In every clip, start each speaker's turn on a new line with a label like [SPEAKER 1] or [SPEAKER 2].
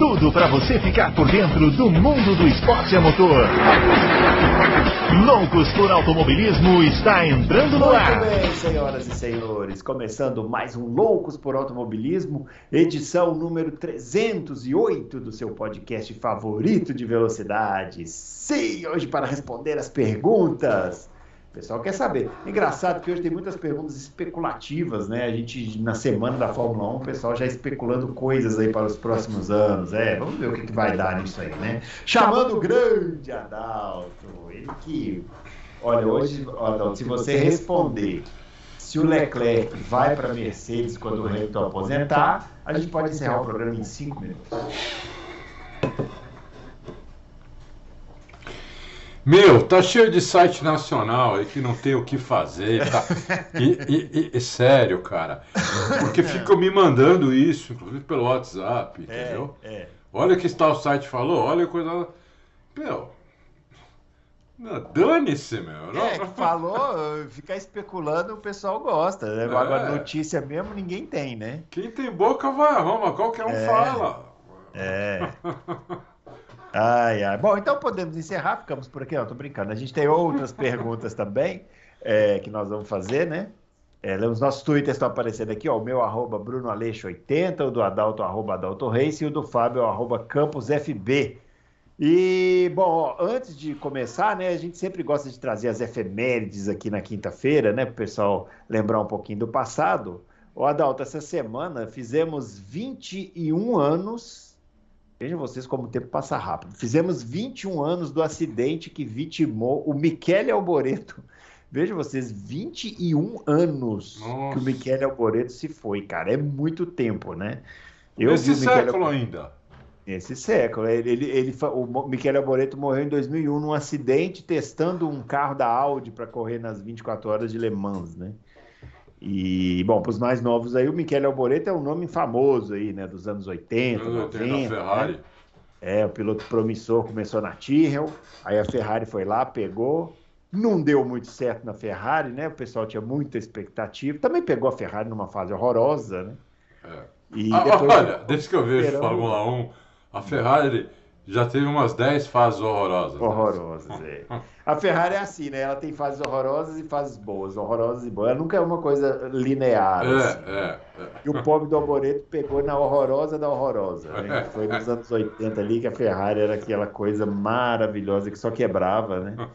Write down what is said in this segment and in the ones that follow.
[SPEAKER 1] tudo para você ficar por dentro do mundo do esporte a motor. Loucos por Automobilismo está entrando no ar.
[SPEAKER 2] Muito bem, senhoras e senhores, começando mais um Loucos por Automobilismo, edição número 308 do seu podcast favorito de velocidade. Sim, hoje para responder as perguntas. O pessoal quer saber. Engraçado que hoje tem muitas perguntas especulativas, né? A gente, na semana da Fórmula 1, o pessoal já especulando coisas aí para os próximos anos. É, vamos ver o que, que vai dar nisso aí, né? Chamando o grande Adalto, ele que. Olha, hoje, Adalto, se você responder se o Leclerc vai para a Mercedes quando o Hamilton aposentar, a gente pode encerrar o programa em cinco minutos.
[SPEAKER 3] Meu, tá cheio de site nacional aí que não tem o que fazer. Tá... E, e, e, sério, cara. Porque ficam me mandando isso, inclusive pelo WhatsApp, entendeu? É, é. Olha o que está o site falou, olha a coisa. Meu. Dane-se, meu.
[SPEAKER 2] É, falou, ficar especulando, o pessoal gosta. Né? É. Agora, notícia mesmo, ninguém tem, né?
[SPEAKER 3] Quem tem boca vai Roma, qualquer um é. fala.
[SPEAKER 2] É. Ai, ai. Bom, então podemos encerrar, ficamos por aqui. Não, tô brincando. A gente tem outras perguntas também é, que nós vamos fazer, né? É, os nossos twitters estão aparecendo aqui, ó, o meu arroba brunoaleixo80, o do Adalto, arroba Adalto Reis, e o do Fábio, arroba CampusFB. E, bom, ó, antes de começar, né, a gente sempre gosta de trazer as efemérides aqui na quinta-feira, né, para o pessoal lembrar um pouquinho do passado. Ô, Adalto, essa semana fizemos 21 anos Vejam vocês como o tempo passa rápido. Fizemos 21 anos do acidente que vitimou o Michele Alboreto. Vejam vocês, 21 anos Nossa. que o Michele Alboreto se foi, cara. É muito tempo, né?
[SPEAKER 3] Eu Esse século ainda.
[SPEAKER 2] Esse século. Ele, ele, ele, o Michele Alboreto morreu em 2001 num acidente testando um carro da Audi para correr nas 24 horas de Le Mans, né? E, bom, para os mais novos aí, o Michele Alboreto é um nome famoso aí, né? Dos anos 80, 90. Ferrari. Né? É, o piloto promissor começou na Tyrrell, aí a Ferrari foi lá, pegou, não deu muito certo na Ferrari, né? O pessoal tinha muita expectativa. Também pegou a Ferrari numa fase horrorosa, né?
[SPEAKER 3] É. E ah, olha, desde que eu vejo Fórmula 1, a Ferrari já teve umas 10 fases horrorosas.
[SPEAKER 2] Né? Horrorosas, é. A Ferrari é assim, né? Ela tem fases horrorosas e fases boas, horrorosas e boas. Ela nunca é uma coisa linear.
[SPEAKER 3] É, assim, é, é.
[SPEAKER 2] E o pobre do Alboreto pegou na horrorosa da horrorosa. Né? Foi nos anos 80 ali que a Ferrari era aquela coisa maravilhosa que só quebrava, né?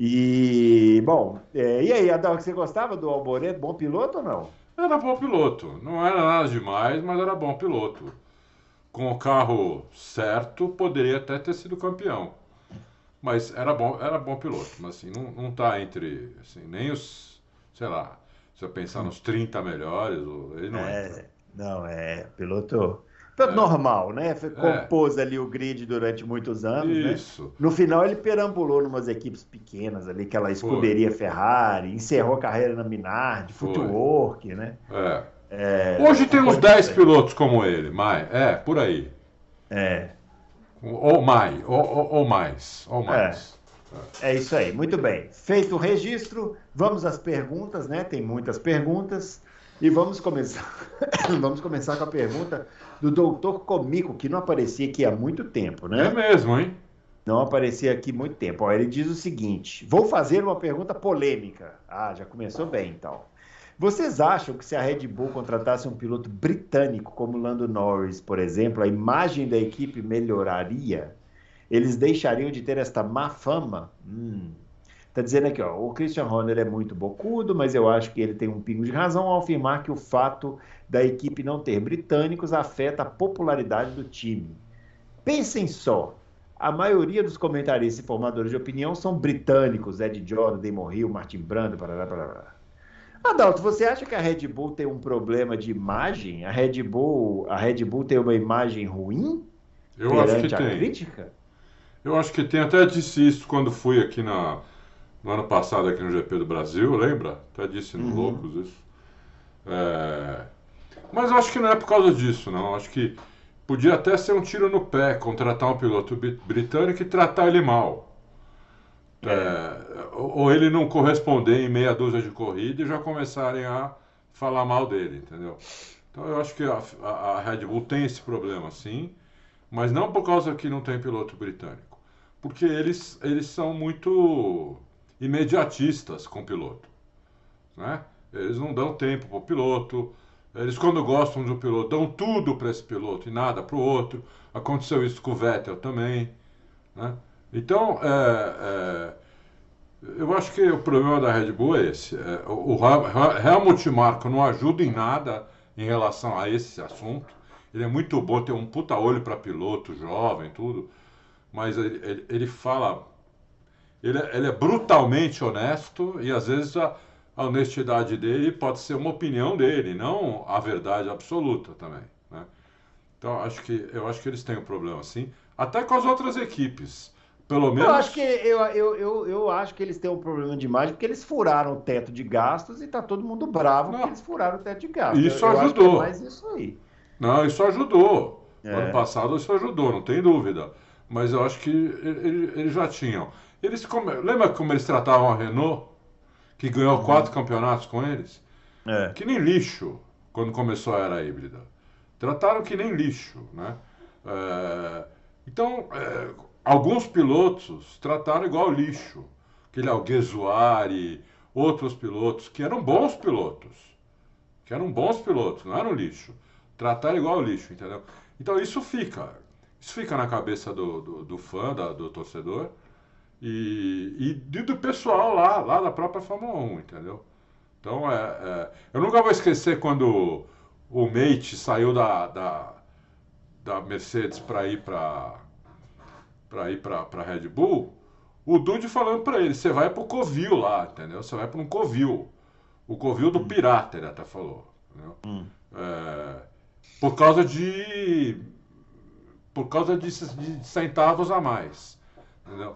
[SPEAKER 2] E, bom, é, e aí, Adão, você gostava do Alboreto? Bom piloto ou não?
[SPEAKER 3] Era bom piloto. Não era nada demais, mas era bom piloto com o carro certo, poderia até ter sido campeão. Mas era bom, era bom piloto, mas assim, não, não tá entre, assim, nem os, sei lá, se eu pensar nos 30 melhores, ele não é. Entra.
[SPEAKER 2] Não, é, piloto, piloto é. normal, né? É. Compôs é. ali o grid durante muitos anos, né? Isso. Né? No final ele perambulou numas equipes pequenas ali, aquela escuderia Foi. Ferrari, encerrou a carreira na Minardi, Footwork, né?
[SPEAKER 3] É. É, Hoje tem uns 10 pilotos como ele, mais, é, por aí.
[SPEAKER 2] É.
[SPEAKER 3] Ou mais, ou, ou, ou mais, ou mais.
[SPEAKER 2] É. é. isso aí, muito bem. Feito o registro, vamos às perguntas, né? Tem muitas perguntas. E vamos começar, vamos começar com a pergunta do doutor Comico, que não aparecia aqui há muito tempo, né?
[SPEAKER 3] É mesmo, hein?
[SPEAKER 2] Não aparecia aqui há muito tempo. Ó, ele diz o seguinte: vou fazer uma pergunta polêmica. Ah, já começou bem, então. Vocês acham que se a Red Bull contratasse um piloto britânico como Lando Norris, por exemplo, a imagem da equipe melhoraria? Eles deixariam de ter esta má fama? Hum. Tá dizendo aqui, ó, o Christian Horner é muito bocudo, mas eu acho que ele tem um pingo de razão ao afirmar que o fato da equipe não ter britânicos afeta a popularidade do time. Pensem só, a maioria dos comentaristas e formadores de opinião são britânicos, Ed Jordan, Damon Hill, Martin Brando, parará, parará. Adalto, você acha que a Red Bull tem um problema de imagem? A Red Bull, a Red Bull tem uma imagem ruim?
[SPEAKER 3] Eu acho que tem. Crítica? Eu acho que tem. Até disse isso quando fui aqui na, no ano passado aqui no GP do Brasil, lembra? Até disse no uhum. Loucos isso. É... Mas eu acho que não é por causa disso, não. Eu acho que podia até ser um tiro no pé contratar um piloto britânico e tratar ele mal. É, ou ele não corresponder em meia dúzia de corrida e já começarem a falar mal dele, entendeu? Então eu acho que a, a, Red Bull tem esse problema, sim, mas não por causa que não tem piloto britânico, porque eles, eles são muito imediatistas com o piloto, né? Eles não dão tempo para o piloto, eles quando gostam de um piloto dão tudo para esse piloto e nada para o outro. Aconteceu isso com o Vettel também, né? Então, é, é, eu acho que o problema da Red Bull é esse. É, o, Helmut Marko não ajuda em nada em relação a esse assunto. Ele é muito bom, tem um puta olho para piloto, jovem, tudo. Mas ele, ele, ele fala. Ele, ele, é brutalmente honesto e às vezes a, a, honestidade dele pode ser uma opinião dele, não a verdade absoluta também. Né? Então acho que, eu acho que eles têm um problema assim, até com as outras equipes. Pelo menos.
[SPEAKER 2] Eu acho que, eu, eu, eu, eu acho que eles têm um problema de imagem porque eles furaram o teto de gastos e tá todo mundo bravo não. porque eles furaram o teto de gastos.
[SPEAKER 3] Isso eu, ajudou. Eu
[SPEAKER 2] é mais isso aí.
[SPEAKER 3] Não, isso ajudou. É. Ano passado isso ajudou, não tem dúvida. Mas eu acho que eles, eles já tinham. Eles como, lembra como eles tratavam a Renault, que ganhou uhum. quatro campeonatos com eles? É. Que nem lixo quando começou a era híbrida. Trataram que nem lixo, né? É, então, é, alguns pilotos trataram igual lixo. Aquele Alguersuari, outros pilotos que eram bons pilotos. Que eram bons pilotos, não eram lixo. Trataram igual lixo, entendeu? Então isso fica. Isso fica na cabeça do, do, do fã, da, do torcedor e, e do pessoal lá, lá da própria Fórmula 1, entendeu? Então, é, é eu nunca vou esquecer quando o Mate saiu da, da, da Mercedes para ir para para ir para a Red Bull, o Dude falando para ele, você vai para o Covil lá, entendeu? Você vai para um Covil. O Covil do hum. Pirata, ele até falou. Hum. É, por causa de. Por causa de, de, centavos a mais. Entendeu?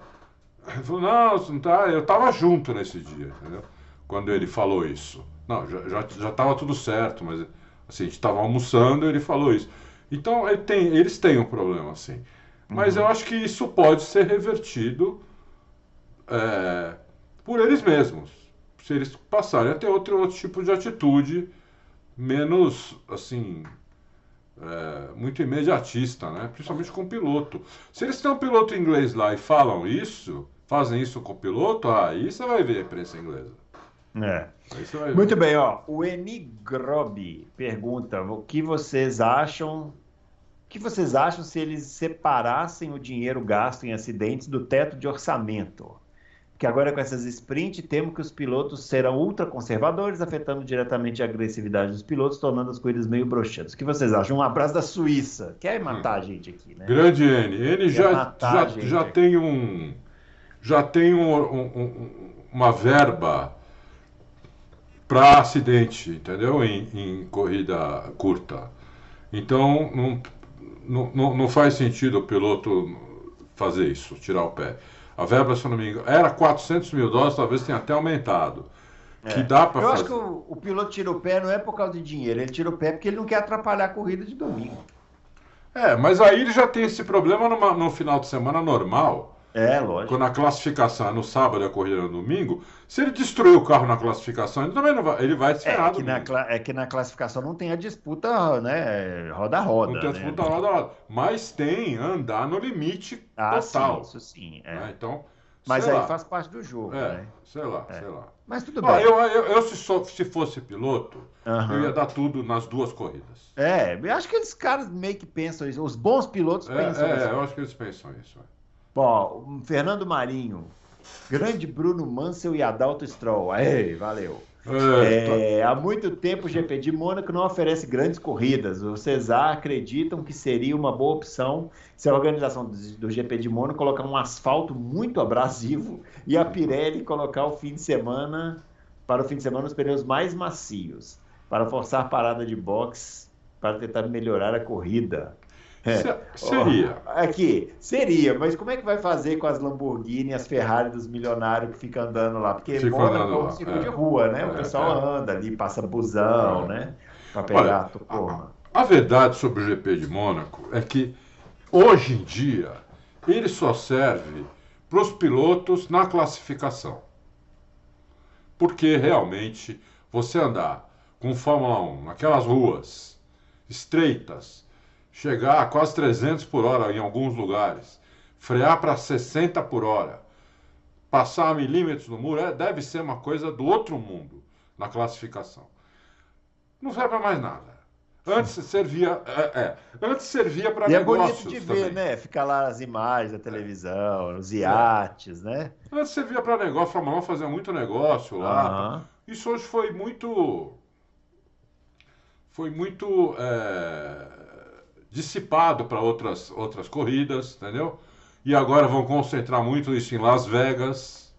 [SPEAKER 3] Ele falou, não, não tá, eu estava junto nesse dia, entendeu? Quando ele falou isso. Não, já estava já, já tudo certo, mas assim, a gente estava almoçando e ele falou isso. Então ele tem, eles têm um problema, assim. Mas uhum. eu acho que isso pode ser revertido é, por eles mesmos. Se eles passarem a ter outro, outro tipo de atitude menos, assim, é, muito imediatista, né? principalmente com o piloto. Se eles têm um piloto inglês lá e falam isso, fazem isso com o piloto, aí você vai ver a imprensa inglesa.
[SPEAKER 2] É. Muito bem, ó. O Enigrobi pergunta o que vocês acham que vocês acham se eles separassem o dinheiro gasto em acidentes do teto de orçamento? Porque agora com essas sprint temos que os pilotos serão ultraconservadores, afetando diretamente a agressividade dos pilotos, tornando as corridas meio broxantes. O que vocês acham? Um abraço da Suíça. Quer matar a gente aqui, né?
[SPEAKER 3] Grande N. Ele já, já, já tem um já tem um, um, uma verba para acidente, entendeu? Em, em corrida curta. Então, não, não, não, faz sentido o piloto fazer isso, tirar o pé. A verba, se eu não me engano, era 400 mil dólares, talvez tenha até aumentado.
[SPEAKER 2] É. Que dá para Eu fazer... acho que o, o, piloto tira o pé não é por causa de dinheiro, ele tira o pé porque ele não quer atrapalhar a corrida de domingo.
[SPEAKER 3] É, mas aí ele já tem esse problema numa, no final de semana normal.
[SPEAKER 2] É, lógico.
[SPEAKER 3] Quando a classificação é no sábado e a corrida é no domingo, se ele destruir o carro na classificação, ele também não vai, ele vai se
[SPEAKER 2] ferrar. É que, na, é que na classificação não tem a disputa, né, roda a roda.
[SPEAKER 3] Não tem a
[SPEAKER 2] né?
[SPEAKER 3] disputa roda a roda. Mas tem andar no limite ah, total.
[SPEAKER 2] Sim, isso sim. É.
[SPEAKER 3] Né? Então,
[SPEAKER 2] mas aí lá. faz parte do jogo,
[SPEAKER 3] é,
[SPEAKER 2] né?
[SPEAKER 3] Sei lá, é. sei lá.
[SPEAKER 2] Mas tudo bem.
[SPEAKER 3] Eu, eu, eu se, sou, se, fosse piloto, uhum. eu ia dar tudo nas duas corridas.
[SPEAKER 2] É, eu acho que eles caras meio que pensam isso. Os bons pilotos
[SPEAKER 3] é,
[SPEAKER 2] pensam
[SPEAKER 3] é,
[SPEAKER 2] isso.
[SPEAKER 3] É, eu acho que eles pensam isso.
[SPEAKER 2] Bom, Fernando Marinho, grande Bruno Mansell e Adalto Stroll. Ei, valeu. É, é, há muito tempo o GP de Mônaco não oferece grandes corridas. Cesar acreditam que seria uma boa opção se a organização do GP de Mônaco colocar um asfalto muito abrasivo e a Pirelli colocar o fim de semana para o fim de semana os pneus mais macios para forçar parada de box para tentar melhorar a corrida.
[SPEAKER 3] É. Seria.
[SPEAKER 2] Aqui, seria, mas como é que vai fazer com as Lamborghini e as Ferrari dos milionários que ficam andando lá? Porque Fico Mônaco é um circuito é. de rua, né? O é, pessoal é. anda ali, passa busão, né? Para pegar Olha. A,
[SPEAKER 3] a verdade sobre o GP de Mônaco é que hoje em dia ele só serve para os pilotos na classificação. Porque realmente você andar com Fórmula 1 naquelas ruas estreitas, chegar a quase 300 por hora em alguns lugares, frear para 60 por hora, passar milímetros no muro, é, deve ser uma coisa do outro mundo na classificação. Não serve para mais nada. Antes servia, é, é, antes servia para negócios.
[SPEAKER 2] E é bonito de ver, também. né? Ficar lá as imagens da televisão, os iates, né?
[SPEAKER 3] Antes servia para negócio, a Fórmula 1 fazia muito negócio lá. Uhum. Isso hoje foi muito foi muito é, dissipado para outras, outras corridas, entendeu? E agora vão concentrar muito isso em Las Vegas,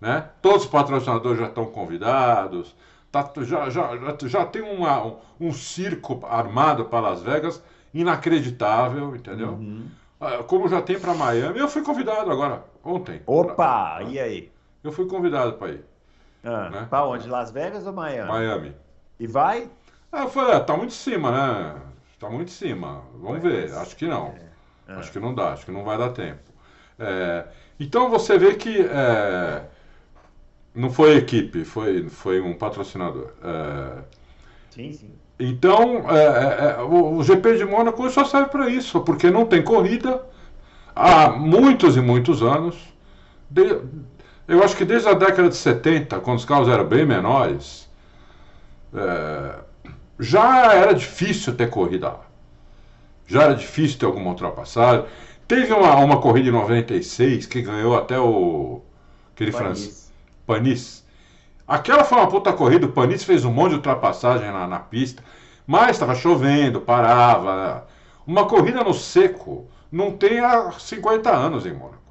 [SPEAKER 3] né? Todos os patrocinadores já estão convidados, tá, já, já, já tem uma, um, um circo armado para Las Vegas inacreditável, entendeu? Uhum. Ah, como já tem para Miami, eu fui convidado agora, ontem.
[SPEAKER 2] Opa, pra, e aí?
[SPEAKER 3] Eu fui convidado para ir.
[SPEAKER 2] Ah, né? Para onde? Las Vegas ou Miami?
[SPEAKER 3] Miami.
[SPEAKER 2] E vai?
[SPEAKER 3] Ah, falei, é, tá muito em cima, né? Tá muito em cima. Vamos ver. Acho que não. É. É. Acho que não dá, acho que não vai dar tempo. É, então você vê que é, não foi equipe, foi, foi um patrocinador. É,
[SPEAKER 2] sim, sim.
[SPEAKER 3] Então, é, o, o, GP de Mônaco só serve para isso, porque não tem corrida há muitos e muitos anos. De, eu acho que desde a década de 70, quando os carros eram bem menores, já era difícil ter corrida lá. Já era difícil ter alguma ultrapassagem. Teve uma, uma corrida em 96 que ganhou até o. aquele francês. Panis. Aquela foi uma puta corrida. O Panis fez um monte de ultrapassagem na, na pista. Mas estava chovendo, parava. Uma corrida no seco não tem há 50 anos em Mônaco.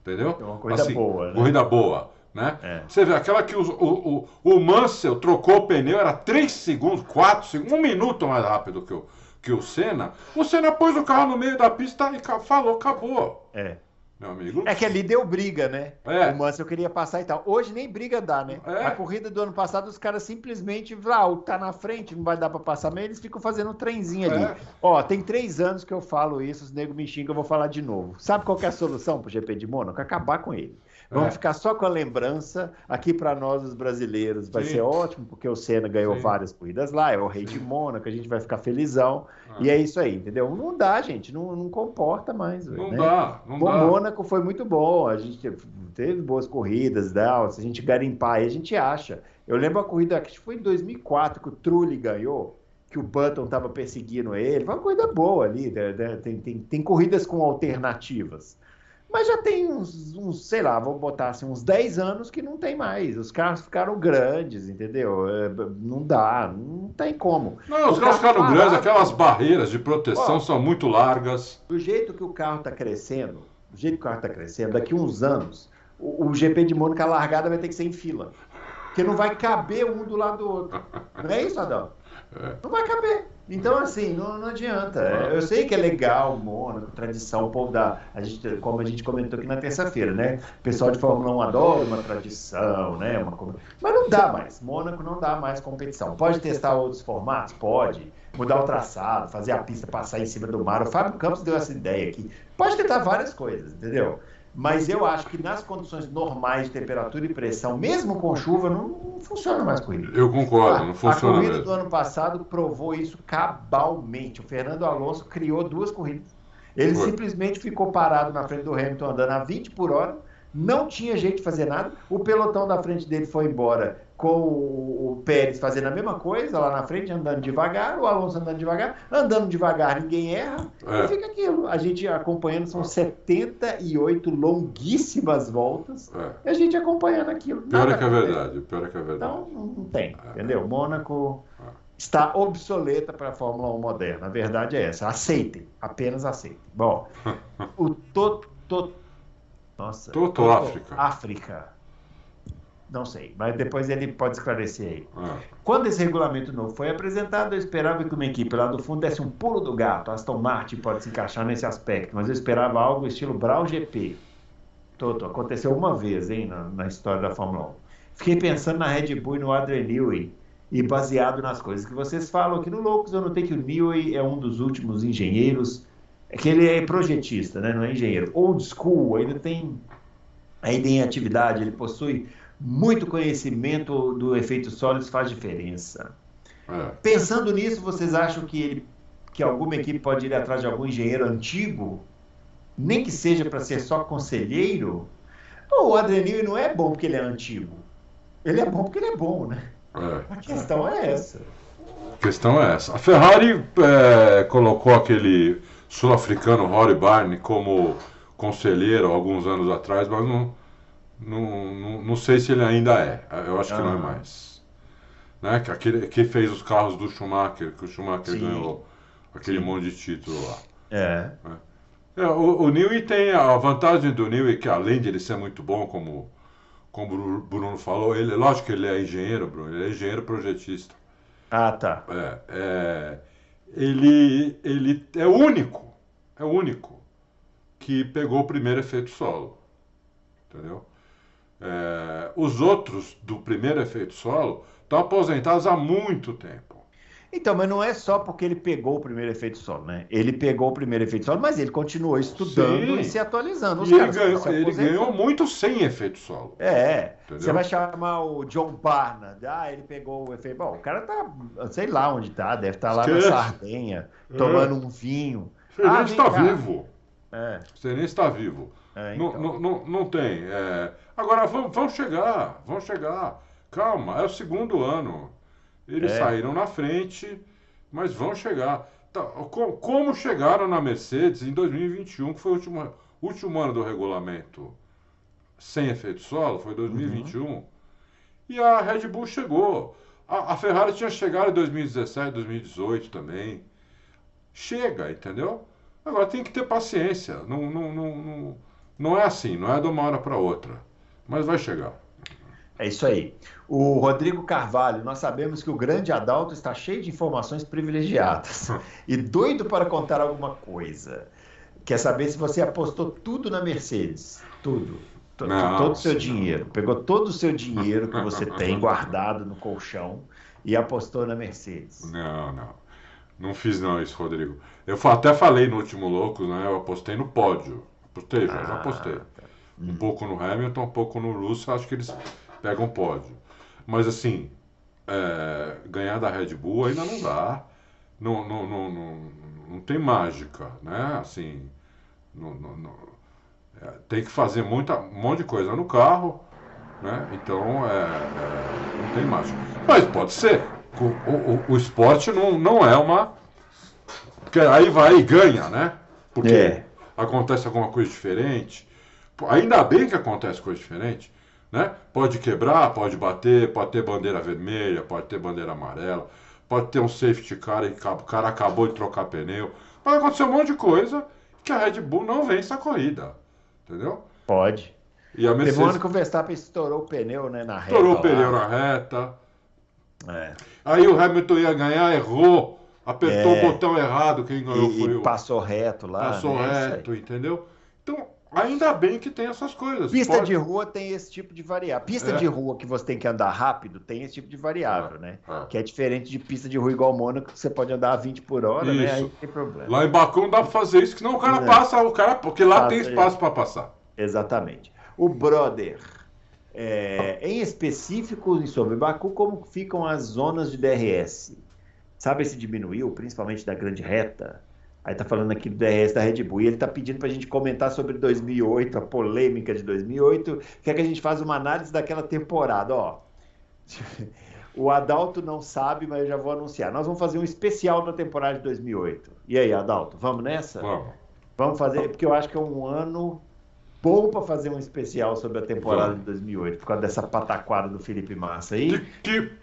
[SPEAKER 3] Entendeu?
[SPEAKER 2] É uma corrida assim, boa, né?
[SPEAKER 3] Corrida boa. Né? É. Você vê, aquela que o, o, o, Mansell trocou o pneu, era 3 segundos, 4 segundos, um minuto mais rápido que o, que o Senna. O Senna pôs o carro no meio da pista e falou, acabou.
[SPEAKER 2] É. Meu amigo. É que ali deu briga, né? É. O Mansell queria passar e tal. Hoje nem briga dá, né? É. A corrida do ano passado, os caras simplesmente, ah, tá na frente, não vai dar pra passar, mas eles ficam fazendo um trenzinho ali. É. Ó, tem três anos que eu falo isso, os negros me xingam, eu vou falar de novo. Sabe qual é a solução pro GP de Mônaco? Acabar com ele. Vamos é. ficar só com a lembrança. Aqui para nós, os brasileiros, vai Sim. ser ótimo, porque o Senna ganhou Sim. várias corridas lá, é o rei Sim. de Mônaco, a gente vai ficar felizão. Ah. E é isso aí, entendeu? Não dá, gente, não, não comporta mais.
[SPEAKER 3] Não
[SPEAKER 2] né?
[SPEAKER 3] dá, não
[SPEAKER 2] Bom, dá. Mônaco foi muito bom, a gente teve boas corridas, né? se a gente garimpar aí, a gente acha. Eu lembro a corrida que foi em 2004 que o Trulli ganhou que o Button estava perseguindo ele. Foi uma corrida boa ali. Né? né tem, tem, tem corridas com alternativas. Mas já tem uns, uns, sei lá, vou botar assim, uns 10 anos que não tem mais. Os carros ficaram grandes, entendeu? É, não dá, não tem como.
[SPEAKER 3] Não, os, carros ficaram parados, grandes, aquelas barreiras de proteção ó, são muito largas.
[SPEAKER 2] Do jeito que o carro está crescendo, do jeito que o carro está crescendo, daqui uns anos, o, o GP de Mônaco, a largada vai ter que ser em fila. Porque não vai caber um do lado do outro. Não é isso, Adão? É. Não vai caber. Então, assim, não, não adianta. Eu sei que é legal, Mônaco, tradição, o povo da. A gente, como a gente comentou aqui na terça-feira, né? O pessoal de Fórmula 1 adora uma tradição, né? Uma, mas não dá mais. Mônaco não dá mais competição. Pode testar outros formatos? Pode. Mudar o traçado, fazer a pista passar em cima do mar. O Fábio Campos deu essa ideia aqui. Pode tentar várias coisas, entendeu? Mas eu acho que nas condições normais de temperatura e pressão, mesmo com chuva, não, funciona mais corrida.
[SPEAKER 3] Eu concordo, não funciona.
[SPEAKER 2] A corrida mesmo. do ano passado provou isso cabalmente. O Fernando Alonso criou duas corridas. Ele Foi. simplesmente ficou parado na frente do Hamilton andando a 20 por hora, não tinha jeito de fazer nada. O pelotão da frente dele foi embora com o Pérez fazendo a mesma coisa lá na frente, andando devagar, o Alonso andando devagar, andando devagar, ninguém erra, é. e fica aquilo. A gente acompanhando, são 78 longuíssimas voltas, é. e a gente acompanhando aquilo.
[SPEAKER 3] Pior é que é verdade, pior é que é verdade.
[SPEAKER 2] Então, não tem, é. entendeu? Mônaco é. está obsoleta para a Fórmula 1 moderna. A verdade é essa. Aceitem, apenas aceitem. Bom, o Toto. To, nossa.
[SPEAKER 3] Toto África.
[SPEAKER 2] África não sei, mas depois ele pode esclarecer aí. Ah. Quando esse regulamento novo foi apresentado, eu esperava que uma equipe lá do fundo desse um pulo do gato. Aston Martin pode se encaixar nesse aspecto, mas eu esperava algo estilo Brawl GP. Toto, aconteceu uma vez, hein, na, na, história da Fórmula 1. Fiquei pensando na Red Bull e no Adrian Newey, e baseado nas coisas que vocês falam aqui no Loucos, eu notei que o Newey é um dos últimos engenheiros é que ele é projetista, né? não é engenheiro. Old school, ainda tem ainda em atividade, ele possui muito conhecimento do efeito sólido, faz diferença. É. Pensando nisso, vocês acham que, ele, que alguma equipe pode ir atrás de algum engenheiro antigo, nem que seja para ser só conselheiro? O Adrenil não é bom porque ele é antigo? Ele é bom porque ele é bom, né? É. A questão é essa.
[SPEAKER 3] A questão é essa. A Ferrari é, colocou aquele sul-africano Rory Barney como conselheiro alguns anos atrás, mas não, não, não, não sei se ele ainda é. Eu acho que ah. não é ah. mais. Né? Que, aquele, que fez os carros do Schumacher, que o Schumacher Sim. ganhou aquele Sim. monte de título lá.
[SPEAKER 2] É.
[SPEAKER 3] é. é o, o Newey tem a vantagem do Newey que além de ele ser muito bom, como, como o Bruno falou, ele, lógico que ele é engenheiro, Bruno, ele é engenheiro projetista.
[SPEAKER 2] Ah, tá.
[SPEAKER 3] É, é, ele, ele é o único, é o único que pegou o primeiro efeito solo. Entendeu? É, os outros do primeiro efeito solo estão aposentados há muito tempo.
[SPEAKER 2] Então, mas não é só porque ele pegou o primeiro efeito solo, né? Ele pegou o primeiro efeito solo, mas ele continuou estudando Sim. e se atualizando.
[SPEAKER 3] Os e ele, ganhou, ele ganhou, muito sem efeito solo.
[SPEAKER 2] É. Entendeu? Você vai chamar o John Barnard. Ah, ele pegou o efeito. Bom, o cara tá, sei lá onde tá, deve estar tá lá Esquece. na Sardenha, é. tomando um vinho.
[SPEAKER 3] Você ah, nem está cá. vivo. É. Você nem está vivo. É, então. não, não, não, tem. É... Agora, vão, vão chegar, vão chegar. Calma, é o segundo ano. Eles é. saíram na frente, mas vão chegar. Tá, como chegaram na Mercedes em 2021, que foi o último, último ano do regulamento sem efeito solo, foi 2021, uhum. e a Red Bull chegou. A, a, Ferrari tinha chegado em 2017, 2018 também. Chega, entendeu? Agora tem que ter paciência. Não, não, não, não, não é assim, não é de uma hora para outra. Mas vai chegar.
[SPEAKER 2] É isso aí. O Rodrigo Carvalho, nós sabemos que o grande Adalto está cheio de informações privilegiadas e doido para contar alguma coisa. Quer saber se você apostou tudo na Mercedes? Tudo. Não, todo o seu dinheiro. Pegou todo o seu dinheiro que você tem guardado no colchão e apostou na Mercedes.
[SPEAKER 3] Não, não. Não fiz não isso, Rodrigo. Eu até falei no último Loucos, né? Eu apostei no pódio. Apostei, já, ah, já apostei. Tá. Um hum. pouco no Hamilton, um pouco no Russell, acho que eles pegam pódio. Mas assim, é, ganhar da Red Bull ainda não dá. Não, não, não, não, não tem mágica, né? Assim, não, não, não é, tem que fazer muita, um monte de coisa no carro, né? Então, é, é não tem mágica. Mas pode ser. O, o, o, esporte não, não é uma... Porque aí vai e ganha, né? Porque é. Acontece alguma coisa diferente. Ainda bem que acontece coisa diferente, né? Pode quebrar, pode bater, pode ter bandeira vermelha, pode ter bandeira amarela, pode ter um safety car e o cara acabou de trocar pneu. Pode acontecer um monte de coisa que a Red Bull não vence a corrida. Entendeu?
[SPEAKER 2] Pode. E a Mercedes... Teve um ano que o Verstappen estourou o pneu né, na reta.
[SPEAKER 3] Estourou o pneu na reta. É. Aí o Hamilton ia ganhar, errou, apertou é. o botão errado, quem ganhou
[SPEAKER 2] e,
[SPEAKER 3] foi
[SPEAKER 2] o. Passou reto lá.
[SPEAKER 3] Passou né? reto, entendeu? Então, Ainda bem que tem essas coisas.
[SPEAKER 2] Pista Pode... de rua tem esse tipo de variável. Pista é. de rua que você tem que andar rápido tem esse tipo de variável, é. né? É. Que é diferente de pista de rua igual Mônaco, que você pode andar a 20 por hora, né? isso. né? Aí tem problema.
[SPEAKER 3] Lá em Baku não dá para fazer isso, que senão o cara é. passa, o cara, porque lá Passa tem espaço para passar.
[SPEAKER 2] Exatamente. O brother, é, em específico sobre Baku, como ficam as zonas de DRS? Sabe se diminuiu, principalmente da grande reta? Aí tá falando aqui do DRS da Red Bull e ele tá pedindo para a gente comentar sobre 2008, a polêmica de 2008, quer que a gente faça uma análise daquela temporada, ó. O Adalto não sabe, mas eu já vou anunciar. Nós vamos fazer um especial da temporada de 2008. E aí, Adalto, vamos nessa?
[SPEAKER 3] Vamos.
[SPEAKER 2] Vamos fazer, porque eu acho que é um ano bom para fazer um especial sobre a temporada vamos. de 2008, por causa dessa pataquada do Felipe Massa aí.
[SPEAKER 3] Que, que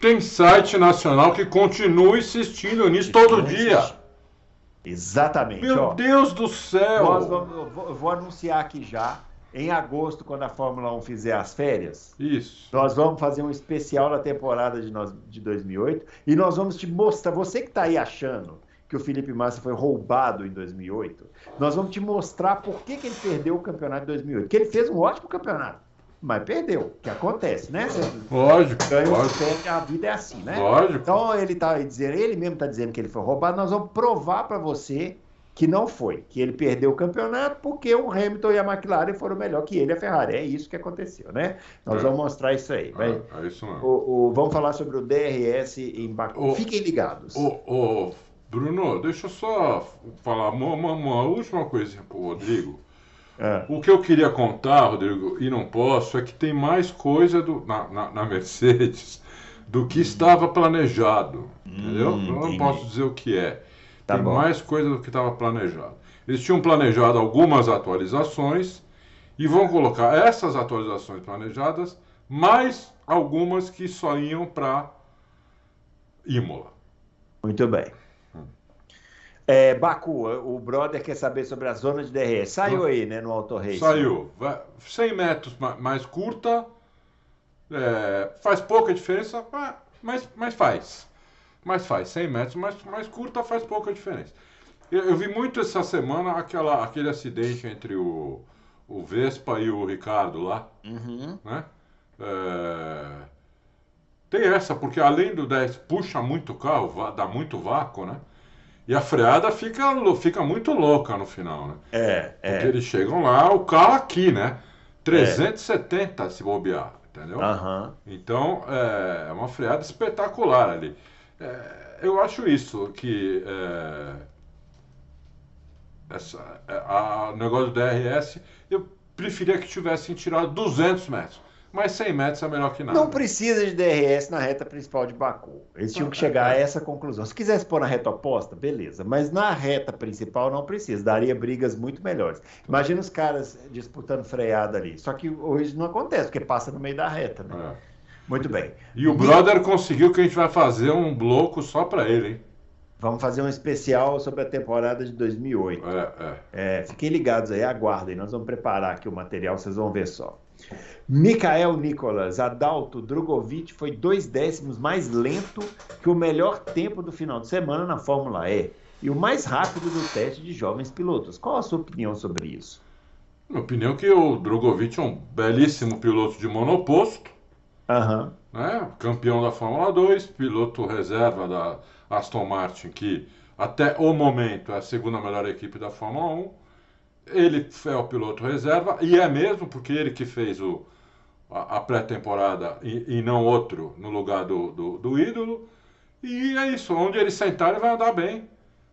[SPEAKER 3] tem site nacional que continua insistindo nisso todo dia.
[SPEAKER 2] Exatamente.
[SPEAKER 3] Meu ó, Deus do céu!
[SPEAKER 2] Nós vamos, eu, vou, eu vou anunciar aqui já, em agosto, quando a Fórmula 1 fizer as férias.
[SPEAKER 3] Isso.
[SPEAKER 2] Nós vamos fazer um especial da temporada de, nós, de 2008 e nós vamos te mostrar, você que está aí achando que o Felipe Massa foi roubado em 2008, nós vamos te mostrar por que, que ele perdeu o campeonato de 2008. Que ele fez um ótimo campeonato mas perdeu, que acontece, né? Você
[SPEAKER 3] lógico.
[SPEAKER 2] Ganha,
[SPEAKER 3] lógico.
[SPEAKER 2] Perde, a vida é assim, né?
[SPEAKER 3] Lógico.
[SPEAKER 2] Então ele tá dizendo, ele mesmo está dizendo que ele foi roubado. Nós vamos provar para você que não foi, que ele perdeu o campeonato porque o Hamilton e a McLaren foram melhor que ele e a Ferrari. É isso que aconteceu, né? Nós é. vamos mostrar isso aí.
[SPEAKER 3] Vai. É, é isso mesmo.
[SPEAKER 2] O, o, vamos falar sobre o DRS em Baku. O, Fiquem ligados.
[SPEAKER 3] O, Bruno, deixa eu só falar uma, uma, uma última coisinha para o Rodrigo. É. O que eu queria contar, Rodrigo, e não posso, é que tem mais coisa do, na, na, na Mercedes do que hum. estava planejado. Hum, entendeu? Eu não posso dizer o que é. Tá tem bom. mais coisa do que estava planejado. Eles tinham planejado algumas atualizações e vão colocar essas atualizações planejadas mais algumas que só iam para Imola.
[SPEAKER 2] Muito bem. É, Baku, o brother quer saber sobre a zona de DRS. Saiu aí, né, no Auto Race.
[SPEAKER 3] Saiu. 100 metros mais curta, é, faz pouca diferença, mas, mas faz mas faz 100 metros mais, mais curta, faz pouca diferença. Eu, eu, vi muito essa semana aquela, aquele acidente entre o, o Vespa e o Ricardo lá. Uhum. Né? É... Tem essa, porque além do 10 puxa muito o carro, dá muito vácuo, né? E a freada fica, fica muito louca no final, né?
[SPEAKER 2] É,
[SPEAKER 3] é. Porque eles chegam lá, o carro aqui, né? 370 é. se bobear, entendeu?
[SPEAKER 2] Uhum.
[SPEAKER 3] Então, é, é uma freada espetacular ali. É, eu acho isso, que é, essa, é, a, o negócio do DRS, eu preferia que tivessem tirado 200 metros. Mas 100 metros é melhor que nada.
[SPEAKER 2] Não precisa de DRS na reta principal de Baku. Eles tinham que chegar a essa conclusão. Se quisesse pôr na reta oposta, beleza. Mas na reta principal não precisa. Daria brigas muito melhores. Imagina os caras disputando freada ali. Só que hoje não acontece, porque passa no meio da reta, né? É. Muito bem.
[SPEAKER 3] E o brother conseguiu que a gente vai fazer um bloco só para ele, hein?
[SPEAKER 2] Vamos fazer um especial sobre a temporada de 2008.
[SPEAKER 3] É, é.
[SPEAKER 2] É, fiquem ligados aí, aguardem. Nós vamos preparar aqui o material, vocês vão ver só. Mikael Nicolas, Adalto Drogovic foi dois décimos mais lento que o melhor tempo do final de semana na Fórmula E e o mais rápido do teste de jovens pilotos. Qual a sua opinião sobre isso?
[SPEAKER 3] Minha opinião é que o Drogovic é um belíssimo piloto de monoposto
[SPEAKER 2] Uhum.
[SPEAKER 3] Né? Campeão da Fórmula 2, piloto reserva da Aston Martin, que até o momento é a segunda melhor equipe da Fórmula 1. Ele é o piloto reserva, e é mesmo porque ele que fez o, a, a pré-temporada e, e, não outro no lugar do, do, do ídolo. E é isso, onde ele sentar, ele vai andar bem.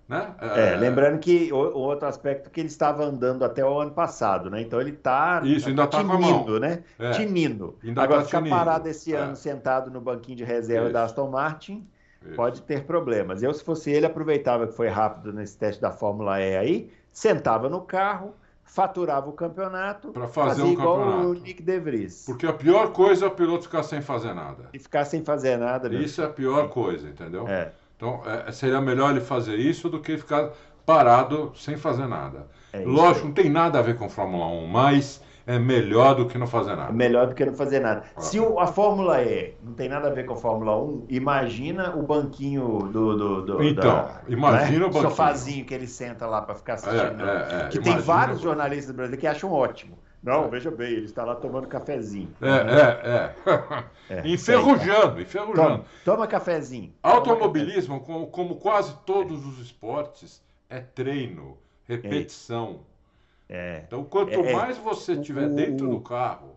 [SPEAKER 3] Né?
[SPEAKER 2] É, é, lembrando que o, o, outro aspecto que ele estava andando até o ano passado, né? Então ele está
[SPEAKER 3] Isso, ainda tá
[SPEAKER 2] tinindo, né? É. Tinindo. Ainda Agora tá ficar tinindo. parado esse é. ano sentado no banquinho de reserva Isso. da Aston Martin Isso. pode ter problemas. Eu, se fosse ele, aproveitava que foi rápido nesse teste da Fórmula E aí, sentava no carro, faturava o campeonato
[SPEAKER 3] para fazer um igual campeonato.
[SPEAKER 2] o Nick De Vries.
[SPEAKER 3] Porque a pior coisa é o piloto ficar sem fazer nada.
[SPEAKER 2] E ficar sem fazer nada.
[SPEAKER 3] Isso é a pior coisa, entendeu?
[SPEAKER 2] É.
[SPEAKER 3] Então, é, seria melhor ele fazer isso do que ficar parado sem fazer nada.
[SPEAKER 2] É
[SPEAKER 3] Lógico, não tem nada a ver com Fórmula 1, mas é melhor do que não fazer nada. É
[SPEAKER 2] melhor do que não fazer nada. Ah. Se a Fórmula E não tem nada a ver com a Fórmula 1, imagina o banquinho do. do, do
[SPEAKER 3] então, da, imagina né? o banquinho.
[SPEAKER 2] sofazinho que ele senta lá para ficar assistindo. É, é, é. que tem vários jornalistas brasileiros que acham ótimo. Não, é. veja bem, ele está lá tomando cafezinho.
[SPEAKER 3] É, é, é. é enferrujando, enferrujando.
[SPEAKER 2] Toma, toma cafezinho.
[SPEAKER 3] Automobilismo, como, como, quase todos os esportes, é treino, repetição.
[SPEAKER 2] É.
[SPEAKER 3] Então, quanto é, é. mais você estiver dentro do carro,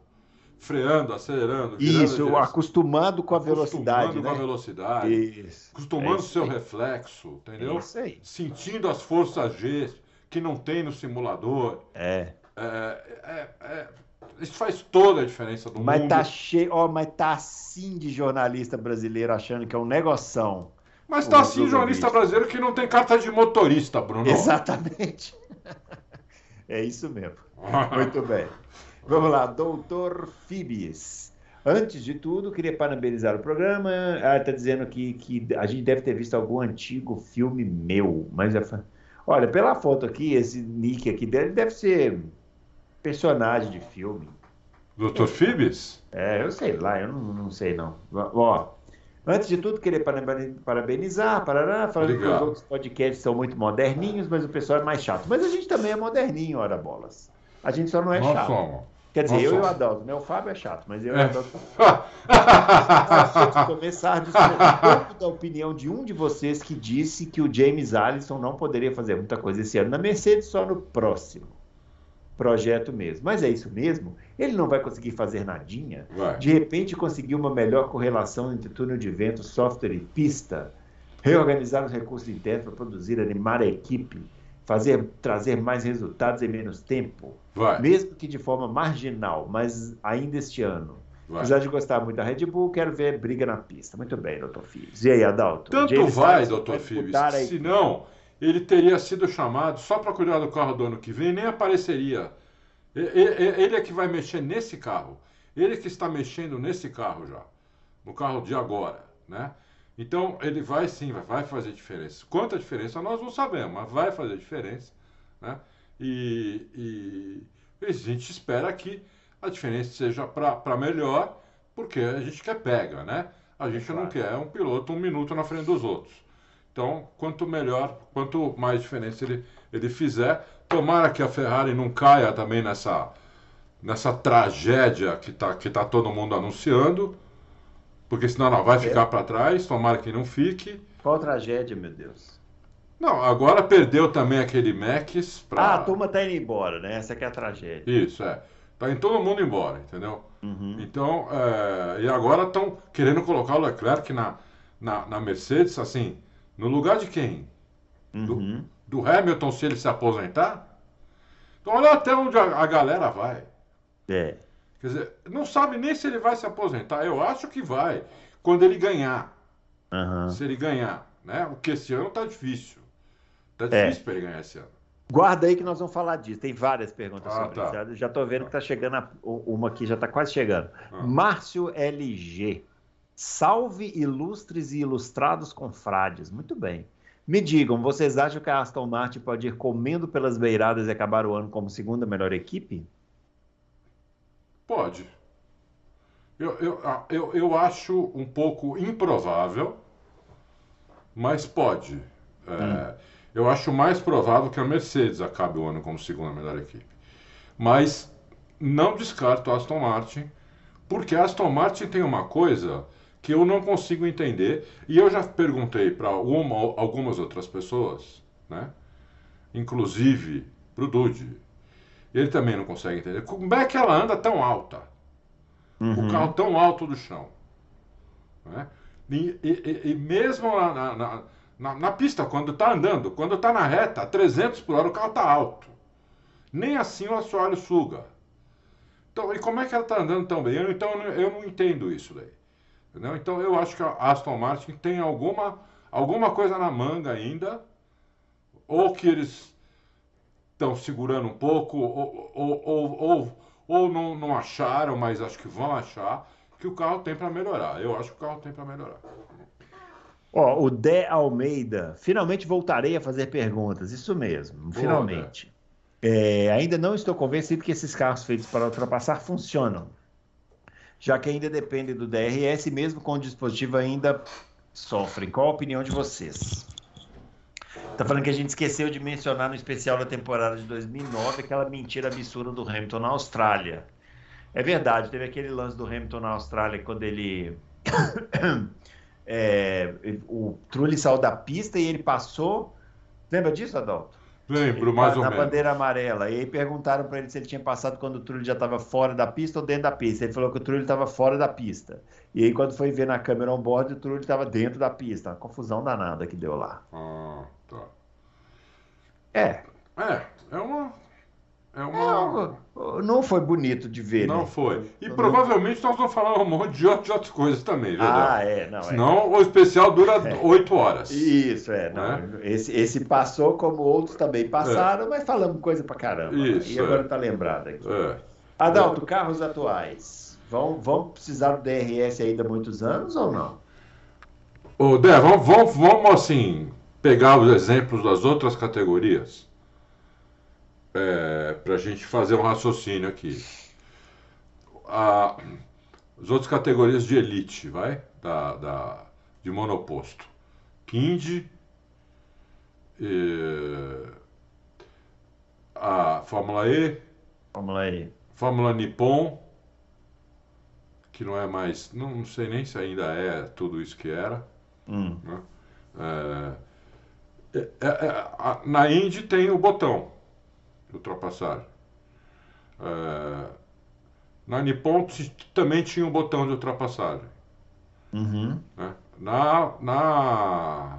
[SPEAKER 3] freando, acelerando,
[SPEAKER 2] isso, acostumado com a velocidade,
[SPEAKER 3] acostumando
[SPEAKER 2] né?
[SPEAKER 3] com a velocidade,
[SPEAKER 2] isso.
[SPEAKER 3] acostumando o seu reflexo, entendeu?
[SPEAKER 2] isso aí.
[SPEAKER 3] Sentindo as forças G que não tem no simulador.
[SPEAKER 2] É.
[SPEAKER 3] É, é, é, isso faz toda a diferença do
[SPEAKER 2] mas
[SPEAKER 3] mundo.
[SPEAKER 2] Tá cheio, mas tá assim de jornalista brasileiro achando que é um negoção.
[SPEAKER 3] Mas tá assim jornalista brasileiro que não tem carta de motorista, Bruno.
[SPEAKER 2] Exatamente. é isso mesmo. Muito bem. Vamos lá, doutor Fibes. Antes de tudo, queria parabenizar o programa. Ah, está dizendo que, que a gente deve ter visto algum antigo filme meu, mas olha, pela foto aqui, esse nick aqui dele deve ser personagem de filme.
[SPEAKER 3] Doutor Fibes?
[SPEAKER 2] É, eu sei lá, eu não, não sei não. Ó, antes de tudo, queria parabenizar, parará, falando Obrigado. que os outros podcasts são muito moderninhos, mas o pessoal é mais chato. Mas a gente também é moderninho, ora bolas. A gente só não é
[SPEAKER 3] Nós
[SPEAKER 2] chato.
[SPEAKER 3] Somos.
[SPEAKER 2] Quer dizer, eu e o Adalto, né? O Fábio é chato, mas eu e o
[SPEAKER 3] É.
[SPEAKER 2] Adalto. Vamos começar pouco da opinião de um de vocês que disse que o James Allison não poderia fazer muita coisa esse ano na Mercedes, só no próximo projeto mesmo. Mas é isso mesmo? Ele não vai conseguir fazer nadinha?
[SPEAKER 3] Vai.
[SPEAKER 2] De repente conseguir uma melhor correlação entre túnel de vento, software e pista, reorganizar os recursos internos para produzir, animar a equipe, fazer trazer mais resultados em menos tempo,
[SPEAKER 3] Vai.
[SPEAKER 2] mesmo que de forma marginal, mas ainda este ano.
[SPEAKER 3] vai.
[SPEAKER 2] Apesar de gostar muito da Red Bull, quero ver briga na pista. Muito bem, doutor Fives. E aí, Adalto?
[SPEAKER 3] Tanto
[SPEAKER 2] James
[SPEAKER 3] vai, doutor Fibes, se não, ele teria sido chamado só para cuidar do carro do ano que vem, nem apareceria. Ele é que vai mexer nesse carro. Ele que está mexendo nesse carro já. No carro de agora, né? Então, ele vai sim, vai- fazer diferença. Quanta diferença nós não sabemos, mas vai fazer diferença, né? E, e- a gente espera que a diferença seja para melhor, porque a gente quer pega, né? A gente não quer um piloto um minuto na frente dos outros. Então, quanto melhor, quanto mais diferença ele, ele fizer, tomara que a Ferrari não caia também nessa, nessa tragédia que está que tá todo mundo anunciando, porque senão ela vai ficar para trás, tomara que não fique.
[SPEAKER 2] Qual tragédia, meu Deus?
[SPEAKER 3] Não, agora perdeu também aquele Max para.
[SPEAKER 2] Ah, a turma tá indo embora, né? Essa que é a tragédia.
[SPEAKER 3] Isso, é. Tá indo todo mundo embora, entendeu?
[SPEAKER 2] Uhum.
[SPEAKER 3] Então, é, e agora estão querendo colocar o Leclerc na, na, na Mercedes, assim, no lugar de quem?
[SPEAKER 2] Uhum.
[SPEAKER 3] Do Hamilton se ele se aposentar? Então, olha até onde a, a galera vai.
[SPEAKER 2] É.
[SPEAKER 3] Quer dizer, não sabe nem se ele vai se aposentar. Eu acho que vai, quando ele ganhar.
[SPEAKER 2] Aham.
[SPEAKER 3] Se ele ganhar, né? Porque esse ano tá difícil. Tá
[SPEAKER 2] É.
[SPEAKER 3] difícil para ele ganhar esse ano.
[SPEAKER 2] Guarda aí que nós vamos falar disso. Tem várias perguntas
[SPEAKER 3] Ah,
[SPEAKER 2] sobre
[SPEAKER 3] tá.
[SPEAKER 2] isso. Já- tô vendo que tá chegando a- uma aqui, já tá quase chegando.
[SPEAKER 3] Ah.
[SPEAKER 2] Márcio LG. Salve ilustres e ilustrados confrades. Muito bem. Me digam, vocês acham que a Aston Martin pode ir comendo pelas beiradas e acabar o ano como segunda melhor equipe?
[SPEAKER 3] Pode. Eu, eu, ah, eu, eu acho um pouco improvável, mas pode. É, Eu acho mais provável que a Mercedes acabe o ano como segunda melhor equipe. Mas não descarto a Aston Martin, porque a Aston Martin tem uma coisa que eu não consigo entender, e eu já perguntei para algumas outras pessoas, né? inclusive para o Dude, ele também não consegue entender. Como é que ela anda tão alta?
[SPEAKER 2] Uhum.
[SPEAKER 3] O carro tão alto do chão. né? E, e- e- mesmo na, na- na- na- pista, quando está andando, quando está na reta, a 300 por hora, o carro está alto. Nem assim o assoalho suga. Então, e como é que ela está andando tão bem? Eu, então, eu não entendo isso daí. Entendeu? Então, eu acho que a Aston Martin tem alguma, alguma coisa na manga ainda, ou que eles estão segurando um pouco, ou, ou, ou, ou, ou não, não acharam, mas acho que vão achar, que o carro tem para melhorar. Eu acho que o carro tem para melhorar.
[SPEAKER 2] Ó, o Dé Almeida. Finalmente voltarei a fazer perguntas. Isso mesmo, finalmente. É, ainda não estou convencido que esses carros feitos para ultrapassar funcionam, já que ainda dependem do DRS, mesmo com o dispositivo ainda sofrem. Qual a opinião de vocês? Tá falando que a gente esqueceu de mencionar no especial da temporada de 2009 aquela mentira absurda do Hamilton na Austrália. É verdade, teve aquele lance do Hamilton na Austrália quando ele. é, o Trulli saiu da pista e ele passou. Lembra disso, Adalto?
[SPEAKER 3] Lembro,
[SPEAKER 2] Ele
[SPEAKER 3] mais
[SPEAKER 2] tá
[SPEAKER 3] ou
[SPEAKER 2] na
[SPEAKER 3] menos.
[SPEAKER 2] bandeira amarela. E aí perguntaram para ele se ele tinha passado quando o Trulli já estava fora da pista ou dentro da pista. Ele falou que o Trulli estava fora da pista. E aí, quando foi ver na câmera on-board, o Trulli estava dentro da pista. Uma confusão danada que deu lá.
[SPEAKER 3] Ah, tá.
[SPEAKER 2] É.
[SPEAKER 3] É, é uma. É uma.
[SPEAKER 2] Não, não foi bonito de ver,
[SPEAKER 3] Não
[SPEAKER 2] né?
[SPEAKER 3] foi. E
[SPEAKER 2] Não-
[SPEAKER 3] provavelmente nós vamos falar um monte de outras coisas também, viu?
[SPEAKER 2] Ah, é. Não, é.
[SPEAKER 3] Senão o especial dura
[SPEAKER 2] É.
[SPEAKER 3] oito horas.
[SPEAKER 2] Isso, é. Não,
[SPEAKER 3] Né?
[SPEAKER 2] esse, esse passou como outros também passaram, mas falamos coisa pra caramba.
[SPEAKER 3] Isso,
[SPEAKER 2] e agora
[SPEAKER 3] é.
[SPEAKER 2] tá lembrado aqui.
[SPEAKER 3] É.
[SPEAKER 2] Adalto, carros atuais. Vão, vão precisar do DRS ainda há muitos anos ou não?
[SPEAKER 3] Ô, Dé, vamos, vamos, vamos assim pegar os exemplos das outras categorias para a gente fazer um raciocínio aqui. A- as outras categorias de elite, vai? Da, da- de monoposto. Kindy, eh, a Fórmula E,
[SPEAKER 2] lá aí.
[SPEAKER 3] Fórmula Nippon, que não é mais, não, não, sei nem se ainda é tudo isso que era. Hum. Né? É, é, é, a, na Indy tem o botão ultrapassagem. É, na Nippon também tinha um botão de ultrapassagem. Uhum. Né? Na, na,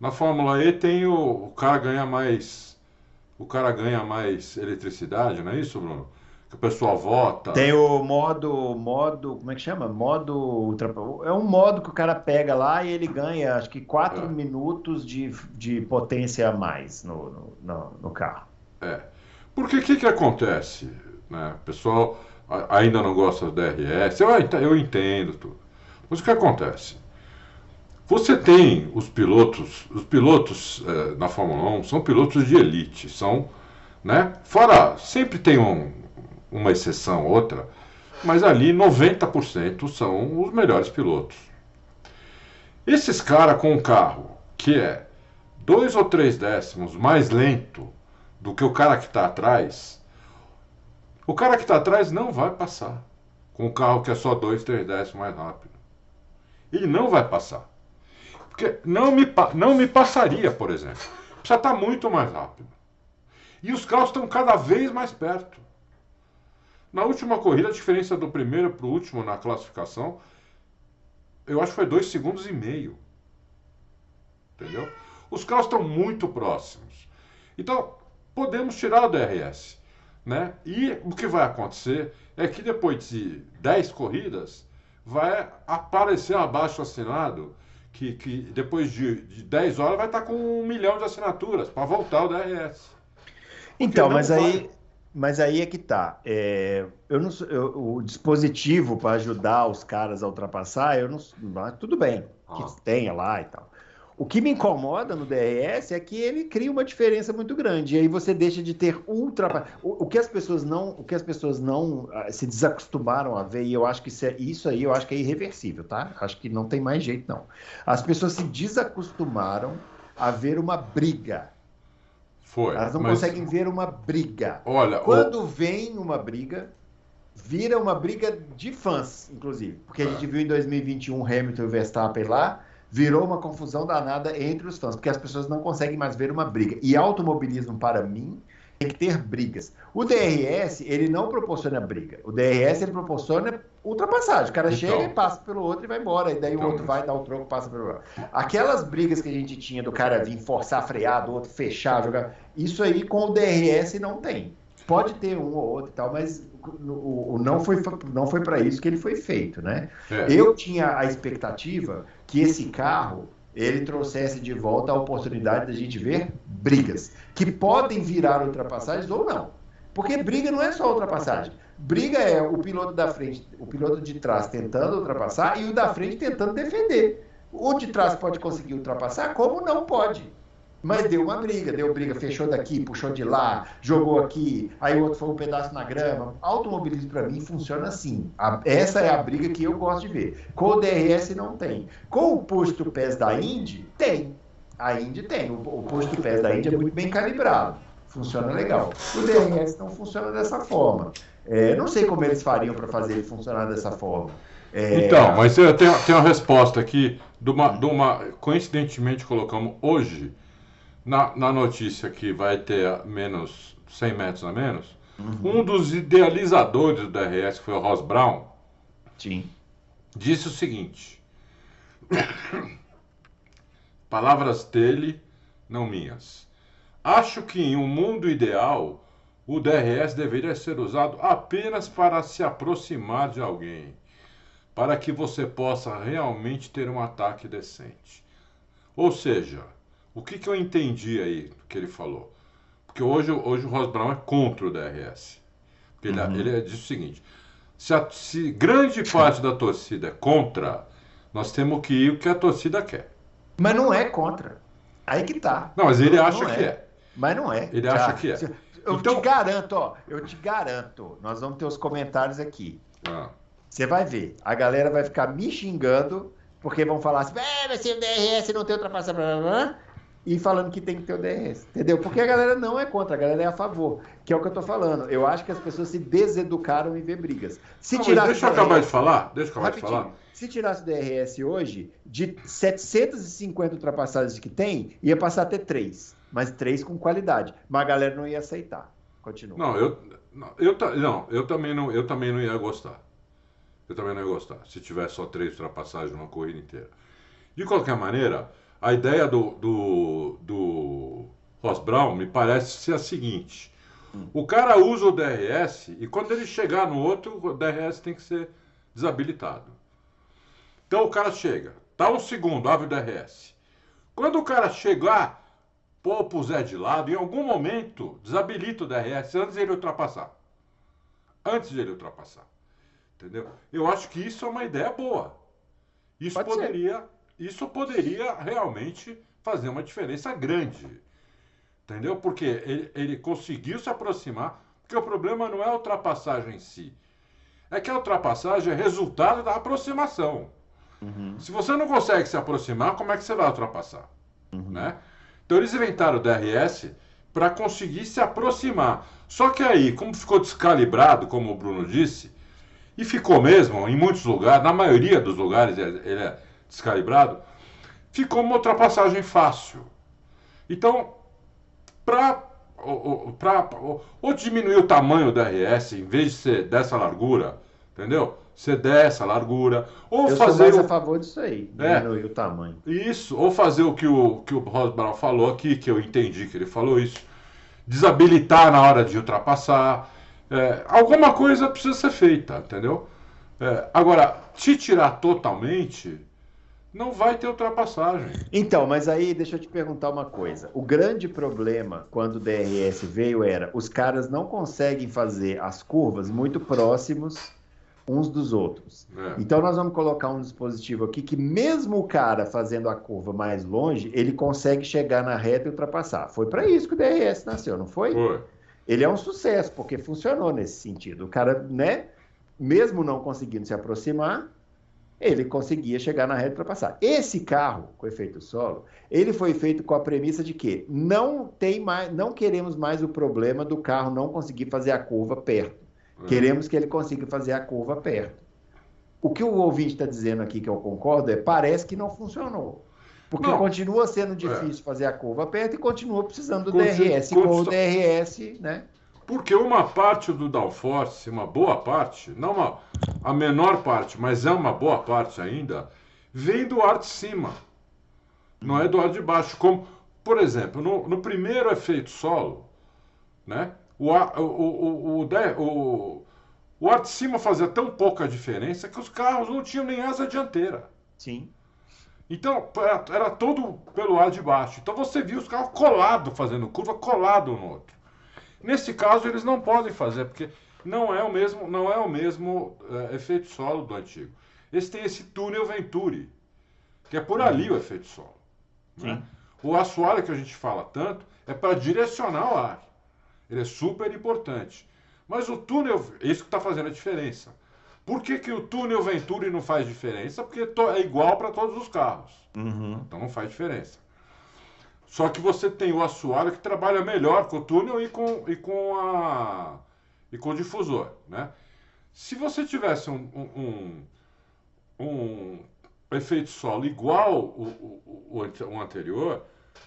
[SPEAKER 3] na Fórmula E tem o, o cara ganha mais o cara ganha mais eletricidade, não é isso, Bruno? Que o pessoal vota.
[SPEAKER 2] Tem o modo, modo, como é que chama? Modo É um modo que o cara pega lá e ele ganha, acho que 4 é. minutos de, de potência a mais no, no, no, no carro.
[SPEAKER 3] É. Porque o que, que acontece? Né? O pessoal ainda não gosta do DRS, eu, eu entendo tudo. Mas o que acontece? Você tem os pilotos, os pilotos eh, na Fórmula 1 são pilotos de elite, são, né? Fora, sempre tem um, uma exceção, outra, mas ali 90% são os melhores pilotos. Esses caras com um carro que é dois ou três décimos mais lento do que o cara que está atrás, o cara que está atrás não vai passar com um carro que é só dois, três décimos mais rápido. Ele não vai passar. Porque não me, não me passaria, por exemplo. Precisa estar muito mais rápido. E os carros estão cada vez mais perto. Na última corrida, a diferença do primeiro para o último na classificação, eu acho que foi dois segundos e meio. Entendeu? Os carros estão muito próximos. Então, podemos tirar o DRS. Né? E o que vai acontecer é que depois de 10 corridas, vai aparecer abaixo assinado que, que depois de, de 10 horas vai estar com um milhão de assinaturas para voltar o DRS.
[SPEAKER 2] Então, mas vai. aí, mas aí é que tá. É, eu não, eu, o dispositivo para ajudar os caras a ultrapassar, eu não, tudo bem que ah. tenha lá e tal. O que me incomoda no DRS é que ele cria uma diferença muito grande. E aí você deixa de ter ultra. O, o que as pessoas não, o que as pessoas não uh, se desacostumaram a ver, e eu acho que isso, é, isso aí eu acho que é irreversível, tá? Acho que não tem mais jeito, não. As pessoas se desacostumaram a ver uma briga.
[SPEAKER 3] Foi.
[SPEAKER 2] Elas não mas... conseguem ver uma briga.
[SPEAKER 3] Olha,
[SPEAKER 2] quando o... vem uma briga, vira uma briga de fãs, inclusive. Porque a é. gente viu em 2021 Hamilton e Verstappen lá virou uma confusão danada entre os fãs, porque as pessoas não conseguem mais ver uma briga. E automobilismo, para mim, tem que ter brigas. O DRS, ele não proporciona briga. O DRS, ele proporciona ultrapassagem. O cara então, chega e passa pelo outro e vai embora. E daí então, o outro vai dar o troco passa pelo outro. Aquelas brigas que a gente tinha do cara vir forçar frear, do outro fechar, jogar. Isso aí com o DRS não tem. Pode ter um ou outro e tal, mas o, não foi, não foi para isso que ele foi feito, né? É. Eu tinha a expectativa que esse carro ele trouxesse de volta a oportunidade da gente ver brigas, que podem virar ultrapassagens ou não. Porque briga não é só ultrapassagem. Briga é o piloto da frente, o piloto de trás tentando ultrapassar e o da frente tentando defender. O de trás pode conseguir ultrapassar, como não pode. Mas deu uma briga, deu briga, fechou daqui, puxou de lá, jogou aqui, aí o outro foi um pedaço na grama. Automobilismo para mim funciona assim. A, essa é a briga que eu gosto de ver. Com o DRS não tem. Com o posto pés da Indy, tem. A Indy tem. O, o posto pés da Indy é muito bem calibrado. Funciona legal. O DRS não funciona dessa forma. É, não sei como eles fariam para fazer ele funcionar dessa forma.
[SPEAKER 3] É... Então, mas eu tenho, tenho uma resposta aqui de uma, de uma. Coincidentemente colocamos hoje na, na notícia que vai ter menos 100 metros a menos, uhum. um dos idealizadores do DRS, que foi o Ross Brown,
[SPEAKER 2] Sim.
[SPEAKER 3] disse o seguinte: palavras dele, não minhas. Acho que em um mundo ideal, o DRS deveria ser usado apenas para se aproximar de alguém, para que você possa realmente ter um ataque decente. Ou seja, o que, que eu entendi aí que ele falou? Porque hoje, hoje o Ross Brown é contra o DRS. Porque ele, uhum. ele diz o seguinte: se, a, se grande parte da torcida é contra, nós temos que ir o que a torcida quer.
[SPEAKER 2] Mas não é contra. Aí que tá.
[SPEAKER 3] Não, mas ele não, acha não que é. é.
[SPEAKER 2] Mas não é.
[SPEAKER 3] Ele Já, acha que é.
[SPEAKER 2] Eu então... te garanto, ó, eu te garanto. Nós vamos ter os comentários aqui. Ah. Você vai ver. A galera vai ficar me xingando, porque vão falar assim, é, mas se o DRS não tem ultrapassagem, blá, blá, blá. E falando que tem que ter o DRS, entendeu? Porque a galera não é contra, a galera é a favor, que é o que eu tô falando. Eu acho que as pessoas se deseducaram em ver brigas. Se
[SPEAKER 3] Não,
[SPEAKER 2] tirasse
[SPEAKER 3] deixa eu
[SPEAKER 2] o
[SPEAKER 3] acabar
[SPEAKER 2] DRS
[SPEAKER 3] de falar. Deixa eu acabar de falar.
[SPEAKER 2] Se tirasse o DRS hoje, de 750 ultrapassagens que tem, ia passar a ter 3. Mas 3 com qualidade. Mas a galera não ia aceitar. Continua.
[SPEAKER 3] Não, eu, não, eu, não, eu, também não, eu também não ia gostar. Eu também não ia gostar. Se tivesse só três ultrapassagens numa corrida inteira. De qualquer maneira, a ideia do, do, do Ross Brown me parece ser a seguinte. O cara usa o DRS e quando ele chegar no outro, o DRS tem que ser desabilitado. Então o cara chega, tá um segundo, abre o DRS. Quando o cara chegar, o Zé de lado, em algum momento desabilita o DRS antes de ele ultrapassar. Antes de ele ultrapassar. Entendeu? Eu acho que isso é uma ideia boa. Isso
[SPEAKER 2] Pode ser.
[SPEAKER 3] Isso poderia realmente fazer uma diferença grande. Entendeu? Porque ele, ele conseguiu se aproximar, porque o problema não é a ultrapassagem em si. É que a ultrapassagem é resultado da aproximação. Se você não consegue se aproximar, como é que você vai ultrapassar? Né? Então eles inventaram o DRS para conseguir se aproximar. Só que aí, como ficou descalibrado, como o Bruno disse, e ficou mesmo, em muitos lugares, na maioria dos lugares ele ele é descalibrado, ficou uma ultrapassagem fácil. Então, para ou, ou diminuir o tamanho do DRS, em vez de ser dessa largura, entendeu? Ser dessa largura, ou
[SPEAKER 2] eu sou
[SPEAKER 3] fazer
[SPEAKER 2] mais
[SPEAKER 3] o-
[SPEAKER 2] a favor disso aí.
[SPEAKER 3] É.
[SPEAKER 2] Diminuir o tamanho.
[SPEAKER 3] isso, ou fazer o que o, que o Ross Brown falou aqui, que eu entendi que ele falou isso. Desabilitar na hora de ultrapassar. É, alguma coisa precisa ser feita, entendeu? É, agora, te tirar totalmente, não vai ter ultrapassagem.
[SPEAKER 2] Então, mas aí deixa eu te perguntar uma coisa. O grande problema quando o DRS veio era os caras não conseguem fazer as curvas muito próximos uns dos outros.
[SPEAKER 3] É.
[SPEAKER 2] Então nós vamos colocar um dispositivo aqui que mesmo o cara fazendo a curva mais longe, ele consegue chegar na reta e ultrapassar. Foi para isso que o DRS nasceu, não foi?
[SPEAKER 3] Foi.
[SPEAKER 2] Ele é um sucesso porque funcionou nesse sentido. O cara, né, mesmo não conseguindo se aproximar, ele conseguia chegar na reta e ultrapassar. Esse carro com efeito solo, ele foi feito com a premissa de que não tem mais, não queremos mais o problema do carro não conseguir fazer a curva perto. Queremos que ele consiga fazer a curva perto. O que o ouvinte está dizendo aqui, que eu concordo, é parece que não funcionou. Porque
[SPEAKER 3] Não.
[SPEAKER 2] continua sendo difícil fazer a curva perto e continua precisando do DRS. Com o DRS, né?
[SPEAKER 3] Porque uma parte do downforce, uma boa parte, não uma, a menor parte, mas é uma boa parte ainda, vem do ar de cima. Não é do ar de baixo. Como, por exemplo, no, no primeiro efeito solo, né, o, ar, o, o, o, o, de- o, ar de cima fazia tão pouca diferença que os carros não tinham nem asa dianteira.
[SPEAKER 2] Sim.
[SPEAKER 3] Então, era, era todo pelo ar de baixo. Então você via os carros colados fazendo curva, colado um no outro. Nesse caso, eles não podem fazer, porque não é o mesmo, não é o mesmo eh, efeito solo do antigo. Esse tem esse túnel Venturi, que é por ali o efeito solo. né? O assoalho que a gente fala tanto é para direcionar o ar. Ele é super importante. Mas o túnel, isso que está fazendo a diferença. Por que, que o túnel Venturi não faz diferença? Porque é igual para todos os carros. Então não faz diferença. Só que você tem o assoalho que trabalha melhor com o túnel e com, e com, a, e com o difusor. Né? Se você tivesse um, um, um, um efeito solo igual o, o, o, o anterior,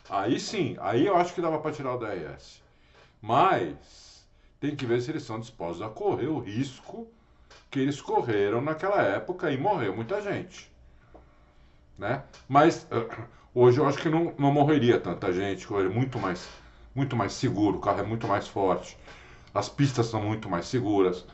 [SPEAKER 3] aí sim, aí eu acho que dava para tirar o DRS. Mas tem que ver se eles são dispostos a correr o risco que eles correram naquela época e morreu muita gente. Né? Mas eh, hoje eu acho que não, não morreria tanta gente, hoje é muito mais, muito mais seguro, o carro é muito mais forte, as pistas são muito mais seguras.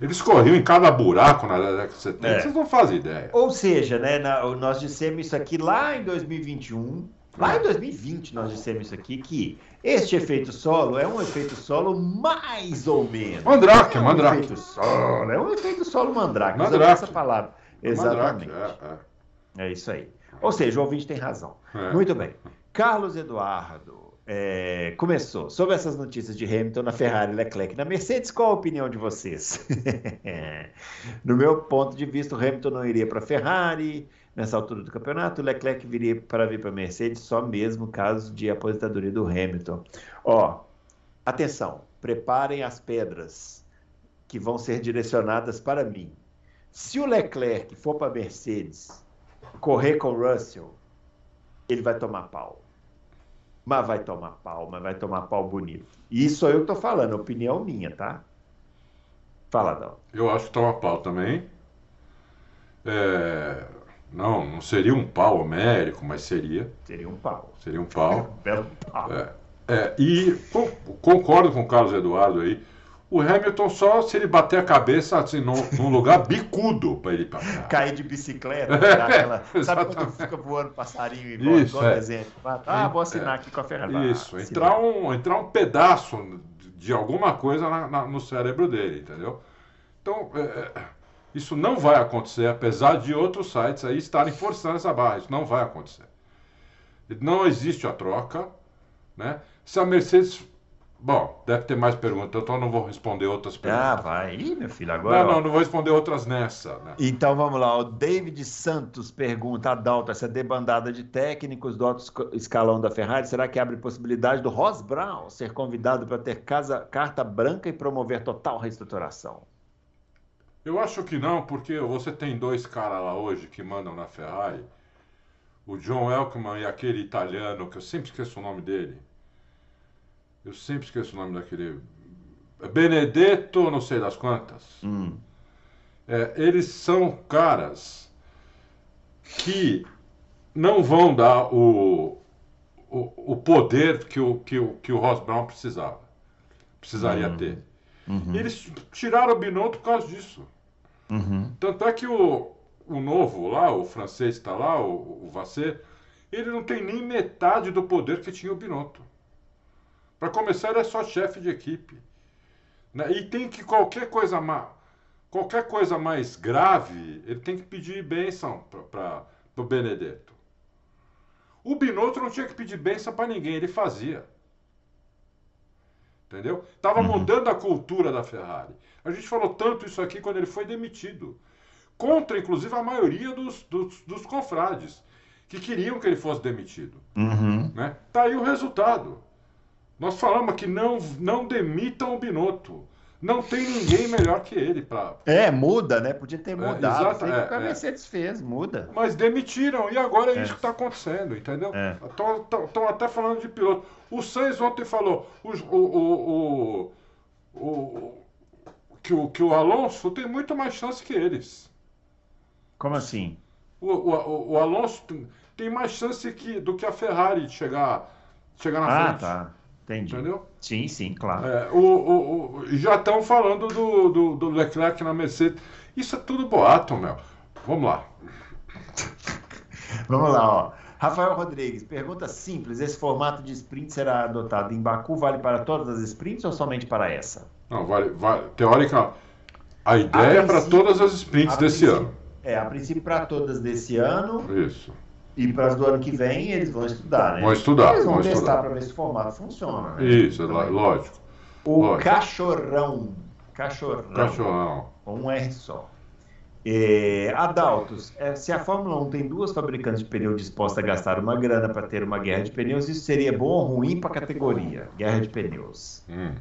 [SPEAKER 3] Eles corriam em cada buraco na década de 70,
[SPEAKER 2] É.
[SPEAKER 3] vocês não fazem ideia.
[SPEAKER 2] Ou seja, né, na- nós dissemos isso aqui lá em 2021, lá em 2020 nós dissemos isso aqui, que este efeito solo é um efeito solo mais ou menos.
[SPEAKER 3] Mandrake,
[SPEAKER 2] é um
[SPEAKER 3] mandrake.
[SPEAKER 2] efeito solo, é um efeito solo mandrake,
[SPEAKER 3] Mandrake.
[SPEAKER 2] essa palavra. Exatamente.
[SPEAKER 3] Mandrake, é,
[SPEAKER 2] É isso aí. Ou seja, o ouvinte tem razão.
[SPEAKER 3] É.
[SPEAKER 2] Muito bem. Carlos Eduardo, é, começou. Sobre essas notícias de Hamilton na Ferrari, Leclerc na Mercedes, qual a opinião de vocês? no meu ponto de vista, o Hamilton não iria para a Ferrari. nessa altura do campeonato. O Leclerc viria para vir para a Mercedes só mesmo caso de aposentadoria do Hamilton. Ó, atenção, preparem as pedras que vão ser direcionadas para mim. Se o Leclerc for para a Mercedes correr com o Russell, ele vai tomar pau. Mas vai tomar pau, mas vai tomar pau bonito. E isso eu que tô falando, opinião minha, tá? Fala, Dal.
[SPEAKER 3] Eu acho que toma pau também. É... Não, não seria um pau homérico, mas seria.
[SPEAKER 2] Seria um pau.
[SPEAKER 3] Seria um pau.
[SPEAKER 2] Belo pau.
[SPEAKER 3] É, é, e concordo com o Carlos Eduardo aí. O Hamilton só se ele bater a cabeça assim, num, num lugar bicudo para ele passar.
[SPEAKER 2] Cair de bicicleta, aquela, sabe quando fica voando passarinho e volta,
[SPEAKER 3] Isso,
[SPEAKER 2] igual
[SPEAKER 3] é.
[SPEAKER 2] desenho? Ah, vou assinar aqui com a Ferrari.
[SPEAKER 3] Isso, entrar um, entrar um pedaço de alguma coisa na- na- no cérebro dele, entendeu? Então, é, é, isso não vai acontecer, apesar de outros sites aí estarem forçando essa barra. Isso não vai acontecer. Não existe a troca, né? Se a Mercedes... Bom, deve ter mais perguntas, então eu não vou responder outras
[SPEAKER 2] Ah,
[SPEAKER 3] perguntas.
[SPEAKER 2] vai. Ih, meu filho, agora.
[SPEAKER 3] não, não, não vou responder outras nessa, né?
[SPEAKER 2] Então vamos lá, o David Santos pergunta, Adalto, essa debandada de técnicos do alto escalão da Ferrari, será que abre possibilidade do Ross Brown ser convidado para ter casa, carta branca e promover total reestruturação?
[SPEAKER 3] Eu acho que não, porque você tem dois caras lá hoje que mandam na Ferrari. O John Elkman e aquele italiano, que eu sempre esqueço o nome dele. Eu sempre esqueço o nome daquele. Benedetto, não sei das quantas.
[SPEAKER 2] Hum,
[SPEAKER 3] É, eles são caras que não vão dar o, o, o poder que o, que, o, que o Ross Brown precisava. Precisaria
[SPEAKER 2] Hum.
[SPEAKER 3] ter.
[SPEAKER 2] uhum,
[SPEAKER 3] eles tiraram o Binotto por causa disso.
[SPEAKER 2] uhum,
[SPEAKER 3] Tanto é que o, o novo lá, o francês que está lá, o, o Vassé, ele não tem nem metade do poder que tinha o Binotto. Para começar, ele é só chefe de equipe. Né? E tem que qualquer coisa, ma, qualquer coisa mais grave, ele tem que pedir bênção para o Benedetto. O Binotto não tinha que pedir bênção para ninguém, ele fazia. Entendeu? Tava
[SPEAKER 2] Uhum.
[SPEAKER 3] mudando a cultura da Ferrari. A gente falou tanto isso aqui quando ele foi demitido. Contra, inclusive, a maioria dos, dos, dos confrades, que queriam que ele fosse demitido.
[SPEAKER 2] uhum.
[SPEAKER 3] Né? Tá aí o resultado. Nós falamos que não, não demitam o Binotto. Não tem ninguém melhor que ele para.
[SPEAKER 2] É, muda, né? Podia ter mudado.
[SPEAKER 3] exato,
[SPEAKER 2] Foi o
[SPEAKER 3] é,
[SPEAKER 2] que a
[SPEAKER 3] é.
[SPEAKER 2] Mercedes fez, muda.
[SPEAKER 3] Mas demitiram, e agora é,
[SPEAKER 2] É.
[SPEAKER 3] isso que está acontecendo, entendeu?
[SPEAKER 2] É.
[SPEAKER 3] Estão até falando de piloto. O Sainz ontem falou o, o, o, o, que, o, que o Alonso tem muito mais chance que eles.
[SPEAKER 2] Como assim?
[SPEAKER 3] O, o, o- Alonso tem, mais chance que, do que a Ferrari de chegar, chegar na
[SPEAKER 2] Ah,
[SPEAKER 3] frente.
[SPEAKER 2] tá. Entendi.
[SPEAKER 3] Entendeu?
[SPEAKER 2] Sim, sim, claro.
[SPEAKER 3] É, o, o, o- já estão falando do, do, do Leclerc na Mercedes. Isso é tudo boato, meu. Vamos lá.
[SPEAKER 2] Vamos lá, ó. Rafael Rodrigues, pergunta simples: esse formato de sprint será adotado em Baku? Vale para todas as sprints ou somente para essa?
[SPEAKER 3] Não, vale, vale, teórica, a ideia é para
[SPEAKER 2] princípio-
[SPEAKER 3] todas as sprints
[SPEAKER 2] A
[SPEAKER 3] desse ano.
[SPEAKER 2] É, a princípio para todas desse ano
[SPEAKER 3] Isso.
[SPEAKER 2] E para as do ano que vem eles vão estudar, né?
[SPEAKER 3] Vão estudar,
[SPEAKER 2] Eles vão,
[SPEAKER 3] vão
[SPEAKER 2] testar para ver se o formato funciona. né?
[SPEAKER 3] Isso, é
[SPEAKER 2] Também.
[SPEAKER 3] lógico.
[SPEAKER 2] O
[SPEAKER 3] lógico.
[SPEAKER 2] cachorrão. Cachorrão.
[SPEAKER 3] Cachorrão.
[SPEAKER 2] Com um R só. É, Adaltos, é, se a Fórmula 1 tem duas fabricantes de pneu dispostas a gastar uma grana para ter uma guerra de pneus, isso seria bom ou ruim para a categoria? Guerra de pneus.
[SPEAKER 3] Hum.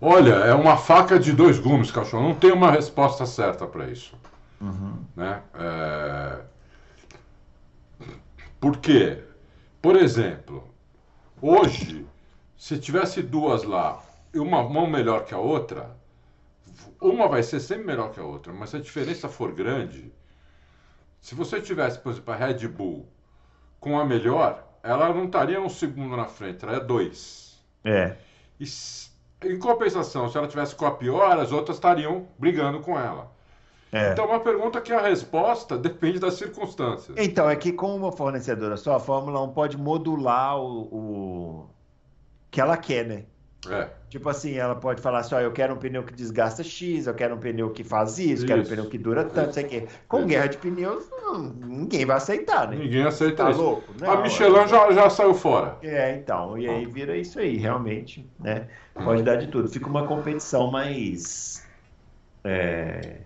[SPEAKER 3] Olha, é uma faca de dois gumes, cachorro. Não tem uma resposta certa para isso. Né? É... Por quê? Por exemplo, hoje, se tivesse duas lá, e uma mão melhor que a outra, uma vai ser sempre melhor que a outra, mas se a diferença for grande, se você tivesse, por exemplo, a Red Bull com a melhor, ela não estaria um segundo na frente, ela é dois.
[SPEAKER 2] É.
[SPEAKER 3] E em compensação, se ela tivesse com a pior, as outras estariam brigando com ela.
[SPEAKER 2] É.
[SPEAKER 3] Então, é uma pergunta que a resposta depende das circunstâncias.
[SPEAKER 2] Então, é que com uma fornecedora só, a Fórmula 1 pode modular o, o que ela quer, né?
[SPEAKER 3] É,
[SPEAKER 2] Tipo assim, ela pode falar assim, ó, eu quero um pneu que desgasta X, eu quero um pneu que faz isso, quero um pneu que dura tanto, sei o quê. Com
[SPEAKER 3] Isso.
[SPEAKER 2] guerra de pneus, não- ninguém vai aceitar, né?
[SPEAKER 3] ninguém aceita
[SPEAKER 2] Tá
[SPEAKER 3] isso.
[SPEAKER 2] louco?
[SPEAKER 3] a
[SPEAKER 2] Não,
[SPEAKER 3] Michelin
[SPEAKER 2] é-
[SPEAKER 3] já, já saiu fora.
[SPEAKER 2] É, então, e aí vira isso aí, realmente, né? Pode dar de tudo. Fica uma competição mais. é,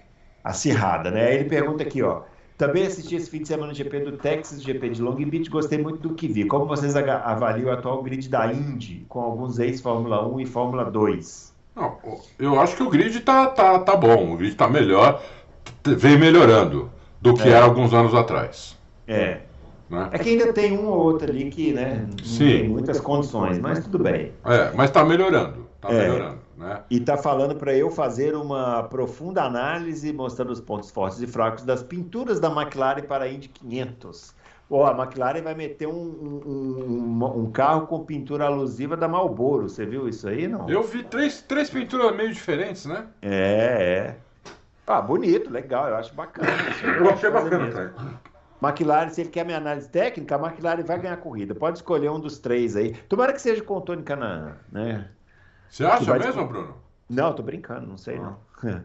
[SPEAKER 2] acirrada, né? Ele pergunta aqui, ó. Também assisti esse fim de semana no GP do Texas, GP de Long Beach, gostei muito do que vi. Como vocês avaliam o atual grid da Indy, com alguns ex-Fórmula 1 e Fórmula 2?
[SPEAKER 3] Não, eu acho que o grid tá, tá, tá bom, o grid tá melhor, vem melhorando do que é. era alguns anos atrás.
[SPEAKER 2] É. Né? É que ainda tem um ou outro ali que né, Sim. tem muitas condições, mas tudo bem.
[SPEAKER 3] É, mas está melhorando, está é. melhorando. Né?
[SPEAKER 2] E está falando para eu fazer uma profunda análise mostrando os pontos fortes e fracos das pinturas da McLaren para a Indy 500. Oh, a McLaren vai meter um, um, um, um, carro com pintura alusiva da Marlboro. Você viu isso aí, não?
[SPEAKER 3] Eu vi três, três pinturas meio diferentes, né?
[SPEAKER 2] É, é. Ah, bonito, legal. Eu acho bacana.
[SPEAKER 3] Eu achei bacana, cara.
[SPEAKER 2] McLaren, se ele quer minha análise técnica, a McLaren vai ganhar a corrida. Pode escolher um dos três aí. Tomara que seja com o Tony Canaan, né?
[SPEAKER 3] Você acha mesmo, Bruno?
[SPEAKER 2] Não, tô brincando, não sei não.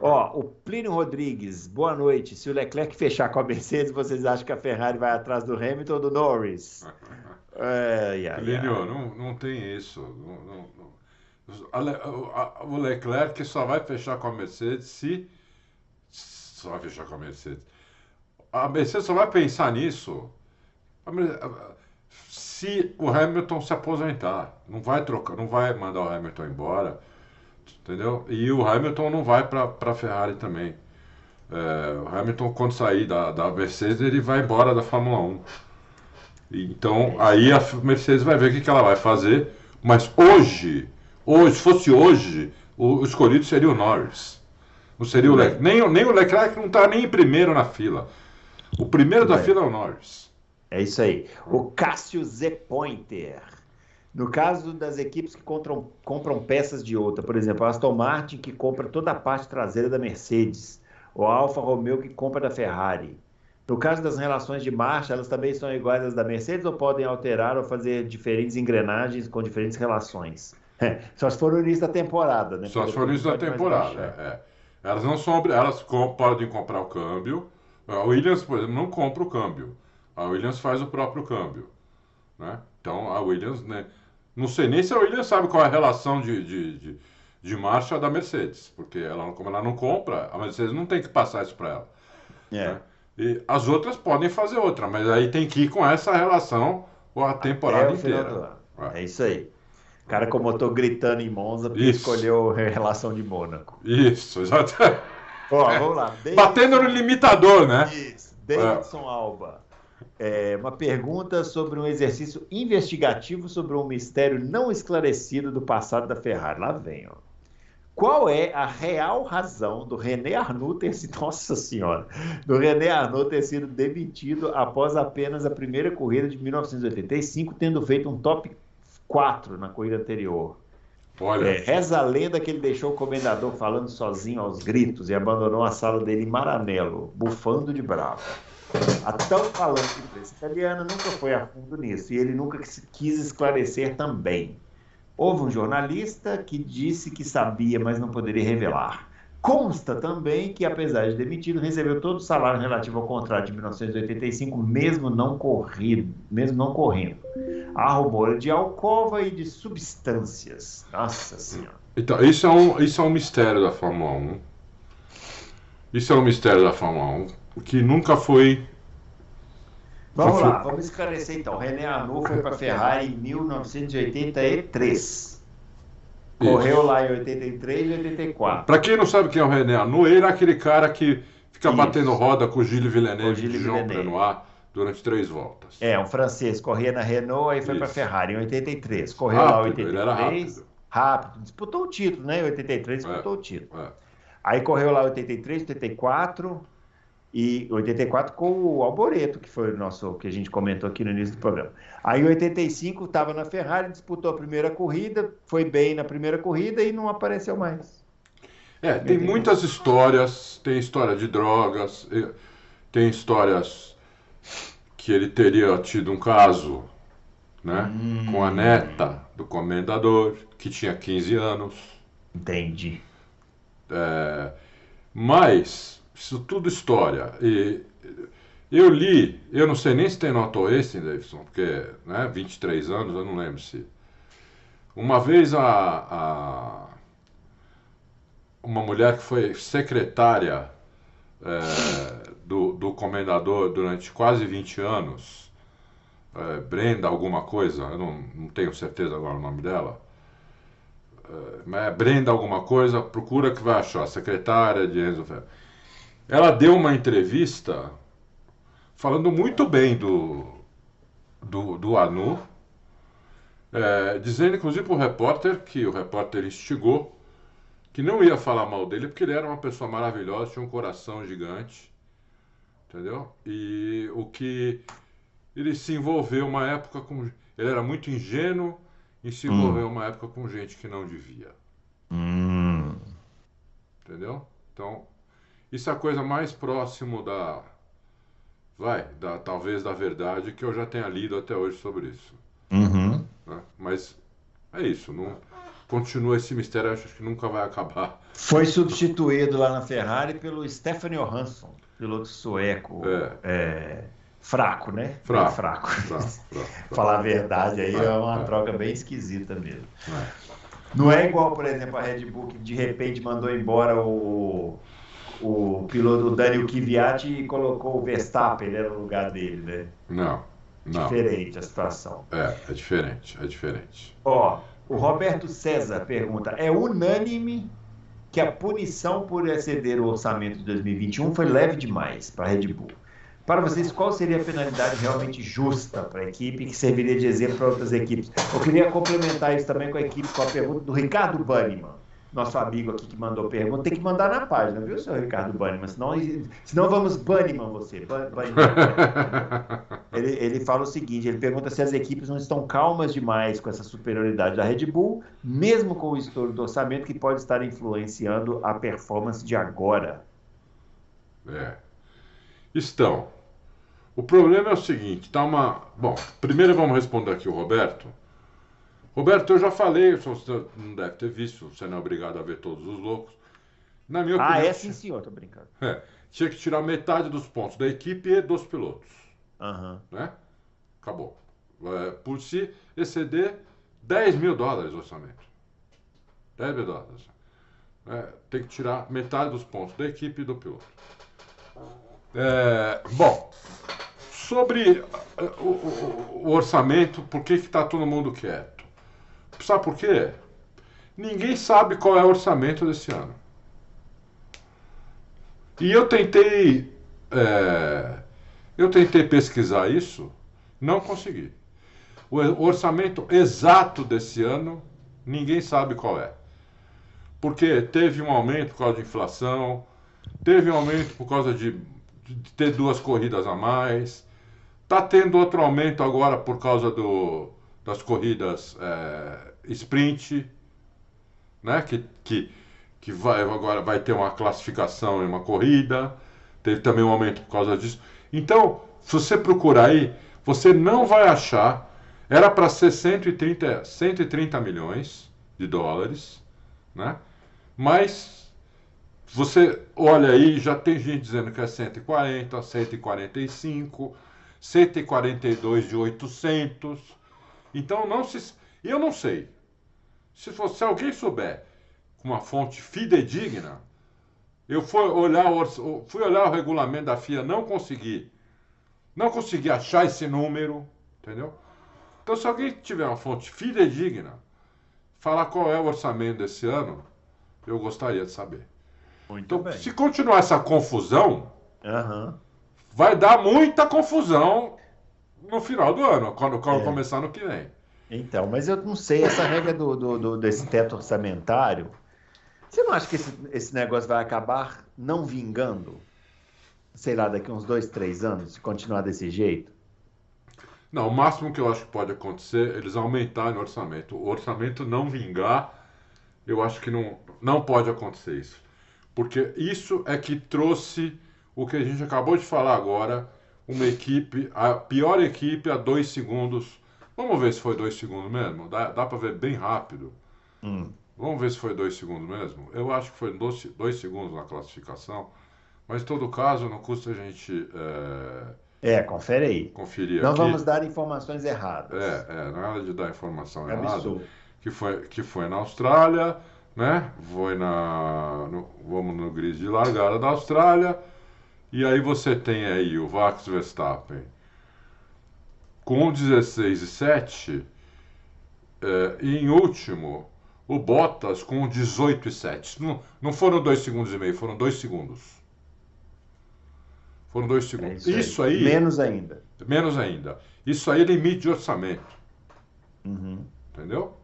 [SPEAKER 2] Ó, o Plínio Rodrigues, boa noite. Se o Leclerc fechar com a Mercedes, vocês acham que a Ferrari vai atrás do Hamilton ou do Norris?
[SPEAKER 3] ai, ai, Plínio, ai. Não, não tem isso. Não, não, não. o Leclerc só vai fechar com a Mercedes se. Só vai fechar com a Mercedes a Mercedes só vai pensar nisso se o Hamilton se aposentar. Não vai trocar, não vai mandar o Hamilton embora, entendeu? E o Hamilton não vai para a Ferrari também. É, o Hamilton, quando sair da, da Mercedes, ele vai embora da Fórmula 1. Então, aí a Mercedes vai ver o que, que ela vai fazer. Mas hoje, hoje, se fosse hoje, o, o escolhido seria o Norris. Não seria o Leclerc. Nem, nem o Leclerc não está nem em primeiro na fila. O primeiro da fila é o Norris.
[SPEAKER 2] É isso aí. O Cássio Z Pointer. No caso das equipes que compram, compram peças de outra, por exemplo, a Aston Martin que compra toda a parte traseira da Mercedes, ou a Alfa Romeo que compra da Ferrari. No caso das relações de marcha, elas também são iguais às da Mercedes ou podem alterar ou fazer diferentes engrenagens com diferentes relações? É, só se for no início da temporada, né?
[SPEAKER 3] Só se for no início da temporada, é, é. Elas não são elas podem comprar o câmbio, a Williams, por exemplo, não compra o câmbio. A Williams faz o próprio câmbio. Né? Então a Williams, né? Não sei nem se a Williams sabe qual é a relação de, de, de, de marcha da Mercedes, porque ela, como ela não compra, a Mercedes não tem que passar isso para ela. É. Né? E as outras podem fazer outra, mas aí tem que ir com essa relação a temporada inteira.
[SPEAKER 2] É. é isso aí. O cara como eu tô gritando em Monza porque isso. escolheu a relação de Mônaco.
[SPEAKER 3] Isso, exatamente.
[SPEAKER 2] Ó, vamos lá.
[SPEAKER 3] Davidson... Batendo no limitador, né?
[SPEAKER 2] Isso. Davidson é. Alba. É, uma pergunta sobre um exercício investigativo sobre um mistério não esclarecido do passado da Ferrari. Lá vem, ó. Qual é a real razão do René Arnoux ter sido, nossa senhora, do René Arnoux ter sido demitido após apenas a primeira corrida de 1985, tendo feito um top 4 na corrida anterior? Olha. É, reza a lenda que ele deixou o comendador falando sozinho aos gritos e abandonou a sala dele em Maranello, bufando de bravo. A tão falante imprensa italiana nunca foi a fundo nisso e ele nunca quis esclarecer também. Houve um jornalista que disse que sabia, mas não poderia revelar. Consta também que, apesar de demitido, recebeu todo o salário relativo ao contrato de 1985, mesmo não corrido, mesmo não correndo. Há rumor de alcova e de substâncias. Nossa Senhora.
[SPEAKER 3] Então, isso é um, isso é um mistério da Fórmula 1. Isso é um mistério da Fórmula 1, que nunca foi
[SPEAKER 2] Vamos lá, vamos esclarecer então. René Arnoux foi para a Ferrari em 1983. Correu lá em 83 e 84.
[SPEAKER 3] Para quem não sabe quem é o René Arnoux, ele é aquele cara que fica Isso. batendo roda com o Gilles Villeneuve e Jean Prenoir durante três voltas.
[SPEAKER 2] É, um francês corria na Renault e foi para a Ferrari em 83. Correu rápido, lá em 83. Ele era rápido. rápido. Disputou o título, né? Em 83 disputou é, o título. É. Aí correu lá em 83, 84 e 84 com o Alboreto, que foi o nosso que a gente comentou aqui no início do programa. Aí em 85 estava na Ferrari, disputou a primeira corrida, foi bem na primeira corrida e não apareceu mais.
[SPEAKER 3] É, tem muitas histórias, tem história de drogas, tem histórias que ele teria tido um caso, né, hum. com a neta do comendador, que tinha 15 anos.
[SPEAKER 2] Entendi.
[SPEAKER 3] É, mas isso tudo história. E eu li, eu não sei nem se tem nota esse, Davidson, porque, né, 23 anos, eu não lembro se. Uma vez a, a uma mulher que foi secretária é, do, do comendador durante quase 20 anos, é, Brenda alguma coisa, eu não, não tenho certeza agora o nome dela, é, mas é Brenda alguma coisa, procura que vai achar, secretária de Enzo Ferro. Ela deu uma entrevista falando muito bem do, do, do Anu, é, dizendo inclusive para o repórter, que o repórter instigou, que não ia falar mal dele, porque ele era uma pessoa maravilhosa, tinha um coração gigante, entendeu? E o que ele se envolveu uma época com. Ele era muito ingênuo e se envolveu hum. uma época com gente que não devia.
[SPEAKER 2] Hum.
[SPEAKER 3] Entendeu? Então, isso é a coisa mais próximo da. Vai, da, talvez da verdade que eu já tenha lido até hoje sobre isso.
[SPEAKER 2] Uhum.
[SPEAKER 3] Né? Mas é isso. Não, continua esse mistério, acho que nunca vai acabar.
[SPEAKER 2] Foi substituído lá na Ferrari pelo Stephanie Johansson, piloto sueco.
[SPEAKER 3] É.
[SPEAKER 2] É, fraco, né?
[SPEAKER 3] Fraco.
[SPEAKER 2] fraco.
[SPEAKER 3] fraco, fraco, fraco.
[SPEAKER 2] Falar a verdade aí é uma troca bem esquisita mesmo.
[SPEAKER 3] É.
[SPEAKER 2] Não é igual, por exemplo, a Red Bull que de repente mandou embora o, o piloto Daniel Kvyat colocou o Verstappen né, no lugar dele, né?
[SPEAKER 3] Não, não.
[SPEAKER 2] Diferente a situação.
[SPEAKER 3] É, é diferente, é diferente.
[SPEAKER 2] Ó, o Roberto César pergunta: é unânime que a punição por exceder o orçamento de 2021 foi leve demais para a Red Bull. Para vocês, qual seria a penalidade realmente justa para a equipe que serviria de exemplo para outras equipes? Eu queria complementar isso também com a equipe, com a pergunta do Ricardo Banniman, nosso amigo aqui que mandou pergunta. Tem que mandar na página, viu, senhor Ricardo Banniman? Senão, senão vamos Banniman você. Banniman. Ele, ele fala o seguinte: ele pergunta se as equipes não estão calmas demais com essa superioridade da Red Bull, mesmo com o estouro do orçamento, que pode estar influenciando a performance de agora.
[SPEAKER 3] É. Estão. O problema é o seguinte, tá uma. Bom, primeiro vamos responder aqui o Roberto. Roberto, eu já falei, você não deve ter visto, você não é obrigado a ver todos os loucos. Na minha
[SPEAKER 2] Ah,
[SPEAKER 3] opinião,
[SPEAKER 2] é sim, senhor, tô brincando.
[SPEAKER 3] é, tinha que tirar metade dos pontos da equipe e dos pilotos.
[SPEAKER 2] Aham.
[SPEAKER 3] né? Acabou. É, por se exceder 10 mil dólares o orçamento. 10 mil dólares. É, tem que tirar metade dos pontos da equipe e do piloto. É, bom, sobre é, o, o- o orçamento, por que está todo mundo quieto? Sabe por quê? Ninguém sabe qual é o orçamento desse ano. E eu tentei. é, eu tentei pesquisar isso, não consegui. O orçamento exato desse ano, ninguém sabe qual é. Porque teve um aumento por causa de inflação, teve um aumento por causa de, de ter duas corridas a mais, tá tendo outro aumento agora por causa do, das corridas é, sprint, né? Que, que, que vai, agora vai ter uma classificação em uma corrida, teve também um aumento por causa disso. Então, se você procurar aí, você não vai achar. Era para ser 130, 130 milhões de dólares, né? Mas você olha aí, já tem gente dizendo que é 140, 145, 142 de 800. Então não se. Eu não sei. Se, fosse, se alguém souber com uma fonte fidedigna, eu fui olhar o, fui olhar o regulamento da FIA, não consegui. Não consegui achar esse número, entendeu? Então, se alguém tiver uma fonte fidedigna, falar qual é o orçamento desse ano, eu gostaria de saber.
[SPEAKER 2] Muito
[SPEAKER 3] Então,
[SPEAKER 2] bem.
[SPEAKER 3] se continuar essa confusão,
[SPEAKER 2] Aham.
[SPEAKER 3] vai dar muita confusão no final do ano, quando, quando
[SPEAKER 2] É.
[SPEAKER 3] começar no que vem.
[SPEAKER 2] Então, mas eu não sei, essa regra do, do- do- desse teto orçamentário, você não acha que esse, esse negócio vai acabar não vingando? Sei lá, daqui uns dois, três anos, se continuar desse jeito?
[SPEAKER 3] Não, o máximo que eu acho que pode acontecer é eles aumentarem o orçamento. O orçamento não vingar, eu acho que não, não pode acontecer isso. Porque isso é que trouxe o que a gente acabou de falar agora, uma equipe, a pior equipe a dois segundos. Vamos ver se foi dois segundos mesmo? Dá, dá para ver bem rápido.
[SPEAKER 2] Hum.
[SPEAKER 3] Vamos ver se foi dois segundos mesmo? Eu acho que foi dois, dois segundos na classificação. Mas em todo caso, não custa a gente é,
[SPEAKER 2] É, confere aí.
[SPEAKER 3] conferir
[SPEAKER 2] Não
[SPEAKER 3] aqui.
[SPEAKER 2] vamos dar informações erradas.
[SPEAKER 3] É, é, nada de dar informação
[SPEAKER 2] É
[SPEAKER 3] errada.
[SPEAKER 2] absurdo.
[SPEAKER 3] Que foi, que foi na Austrália, né? Foi na. no- vamos no grid de largada da Austrália. E aí você tem aí o Max Verstappen com 16 e 7 é, e em último o Bottas com 18 e 7. Não, não foram dois segundos e meio, foram dois segundos. Foram dois segundos.
[SPEAKER 2] É isso,
[SPEAKER 3] isso
[SPEAKER 2] aí.
[SPEAKER 3] aí.
[SPEAKER 2] Menos ainda.
[SPEAKER 3] Menos ainda. Isso aí é limite de orçamento.
[SPEAKER 2] Uhum.
[SPEAKER 3] Entendeu?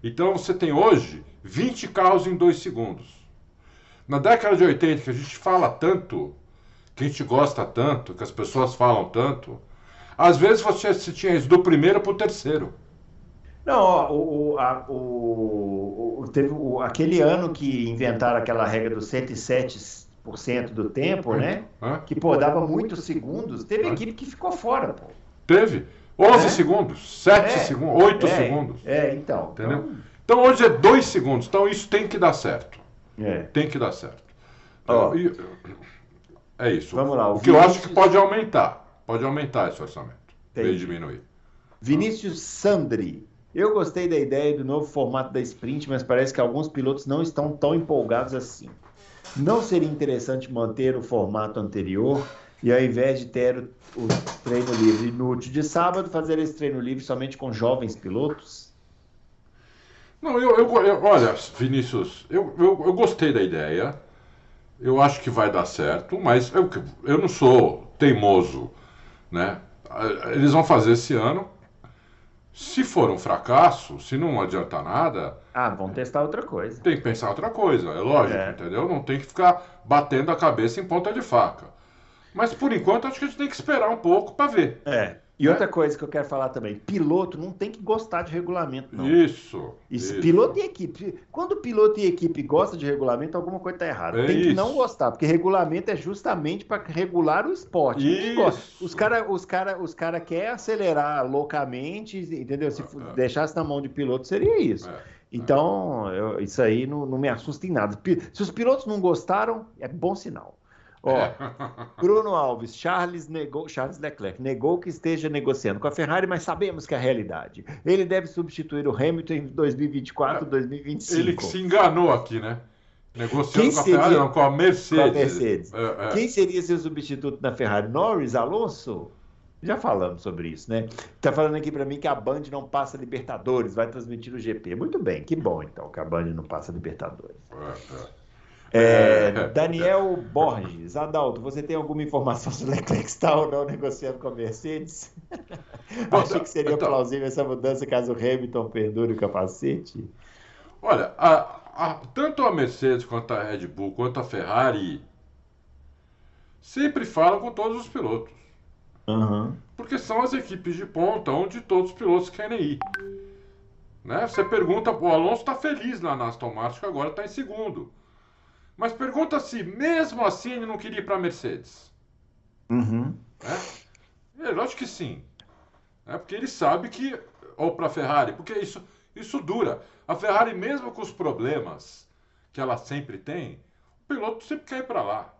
[SPEAKER 3] Então você tem hoje 20 carros em 2 segundos. Na década de 80, que a gente fala tanto, que a gente gosta tanto, que as pessoas falam tanto, às vezes você, você tinha isso do primeiro para o terceiro.
[SPEAKER 2] Não, ó, o, o, a, o, o, teve o, aquele ano que inventaram aquela regra dos 107% do tempo, né?
[SPEAKER 3] Hã?
[SPEAKER 2] Que, pô, dava muitos segundos. Teve equipe que ficou fora, pô.
[SPEAKER 3] Teve 11
[SPEAKER 2] É?
[SPEAKER 3] segundos, 7
[SPEAKER 2] É,
[SPEAKER 3] segundos, 8
[SPEAKER 2] é,
[SPEAKER 3] segundos.
[SPEAKER 2] É, então.
[SPEAKER 3] Entendeu? Então hoje é 2 segundos. Então isso tem que dar certo.
[SPEAKER 2] Então, é.
[SPEAKER 3] Tem que dar certo.
[SPEAKER 2] Ó.
[SPEAKER 3] E- é isso.
[SPEAKER 2] Vamos lá,
[SPEAKER 3] O
[SPEAKER 2] o
[SPEAKER 3] que eu acho
[SPEAKER 2] Vinícius-
[SPEAKER 3] que pode aumentar. Pode aumentar esse orçamento. Em vez de
[SPEAKER 2] Entendi.
[SPEAKER 3] diminuir.
[SPEAKER 2] Vinícius Sandri. Eu gostei da ideia do novo formato da sprint, mas parece que alguns pilotos não estão tão empolgados assim. Não seria interessante manter o formato anterior e ao invés de ter o, o treino livre inútil de sábado, fazer esse treino livre somente com jovens pilotos?
[SPEAKER 3] Não, eu, eu, eu- olha, Vinícius, eu, eu, eu gostei da ideia. Eu acho que vai dar certo, mas eu, eu não sou teimoso, né? Eles vão fazer esse ano. Se for um fracasso, se não adianta nada,
[SPEAKER 2] Ah, vão testar outra coisa.
[SPEAKER 3] tem que pensar outra coisa, é lógico,
[SPEAKER 2] É.
[SPEAKER 3] entendeu? Não tem que ficar batendo a cabeça em ponta de faca. Mas por enquanto acho que a gente tem que esperar um pouco para ver.
[SPEAKER 2] É. E outra coisa que eu quero falar também: piloto não tem que gostar de regulamento, não.
[SPEAKER 3] Isso.
[SPEAKER 2] Isso,
[SPEAKER 3] isso.
[SPEAKER 2] piloto e equipe. Quando piloto e equipe gostam de regulamento, alguma coisa está errada.
[SPEAKER 3] É
[SPEAKER 2] Tem que
[SPEAKER 3] isso.
[SPEAKER 2] não gostar, porque regulamento é justamente para regular o esporte. Gosta.
[SPEAKER 3] Isso.
[SPEAKER 2] Os caras os cara, os cara querem acelerar loucamente, entendeu? Se
[SPEAKER 3] É.
[SPEAKER 2] deixasse na mão de piloto, seria isso.
[SPEAKER 3] É.
[SPEAKER 2] Então, eu- isso aí não, não me assusta em nada. Se os pilotos não gostaram, é bom sinal. Ó,
[SPEAKER 3] É.
[SPEAKER 2] Bruno Alves, Charles, negou, Charles Leclerc negou que esteja negociando com a Ferrari, mas sabemos que é a realidade. Ele deve substituir o Hamilton em 2024, 2025.
[SPEAKER 3] Ele que se enganou aqui, né? Negociando
[SPEAKER 2] Quem
[SPEAKER 3] com a Ferrari, não, com a Mercedes.
[SPEAKER 2] Com a Mercedes.
[SPEAKER 3] É, é.
[SPEAKER 2] Quem seria seu substituto na Ferrari? Norris, Alonso? Já falamos sobre isso, né? Tá falando aqui para mim que a Band não passa Libertadores, vai transmitir o GP. Muito bem, que bom então que a Band não passa Libertadores.
[SPEAKER 3] É, é.
[SPEAKER 2] É. Daniel Borges, Adalto, você tem alguma informação se o Leclerc está ou não negociando com a Mercedes?
[SPEAKER 3] Bom,
[SPEAKER 2] Achei que seria
[SPEAKER 3] então-
[SPEAKER 2] plausível essa mudança caso o Hamilton pendure o capacete.
[SPEAKER 3] Olha, a- a- tanto a Mercedes quanto a Red Bull quanto a Ferrari sempre falam com todos os pilotos.
[SPEAKER 2] Aham.
[SPEAKER 3] Porque são as equipes de ponta onde todos os pilotos querem ir. Né? Você pergunta, o Alonso está feliz lá na Aston Martin, que agora está em segundo. Mas pergunta se, mesmo assim, ele não queria ir para a Mercedes.
[SPEAKER 2] Uhum.
[SPEAKER 3] É, lógico que sim. É porque ele sabe que. Ou para a Ferrari, porque isso, isso dura. A Ferrari, mesmo com os problemas que ela sempre tem, o piloto sempre quer ir para lá.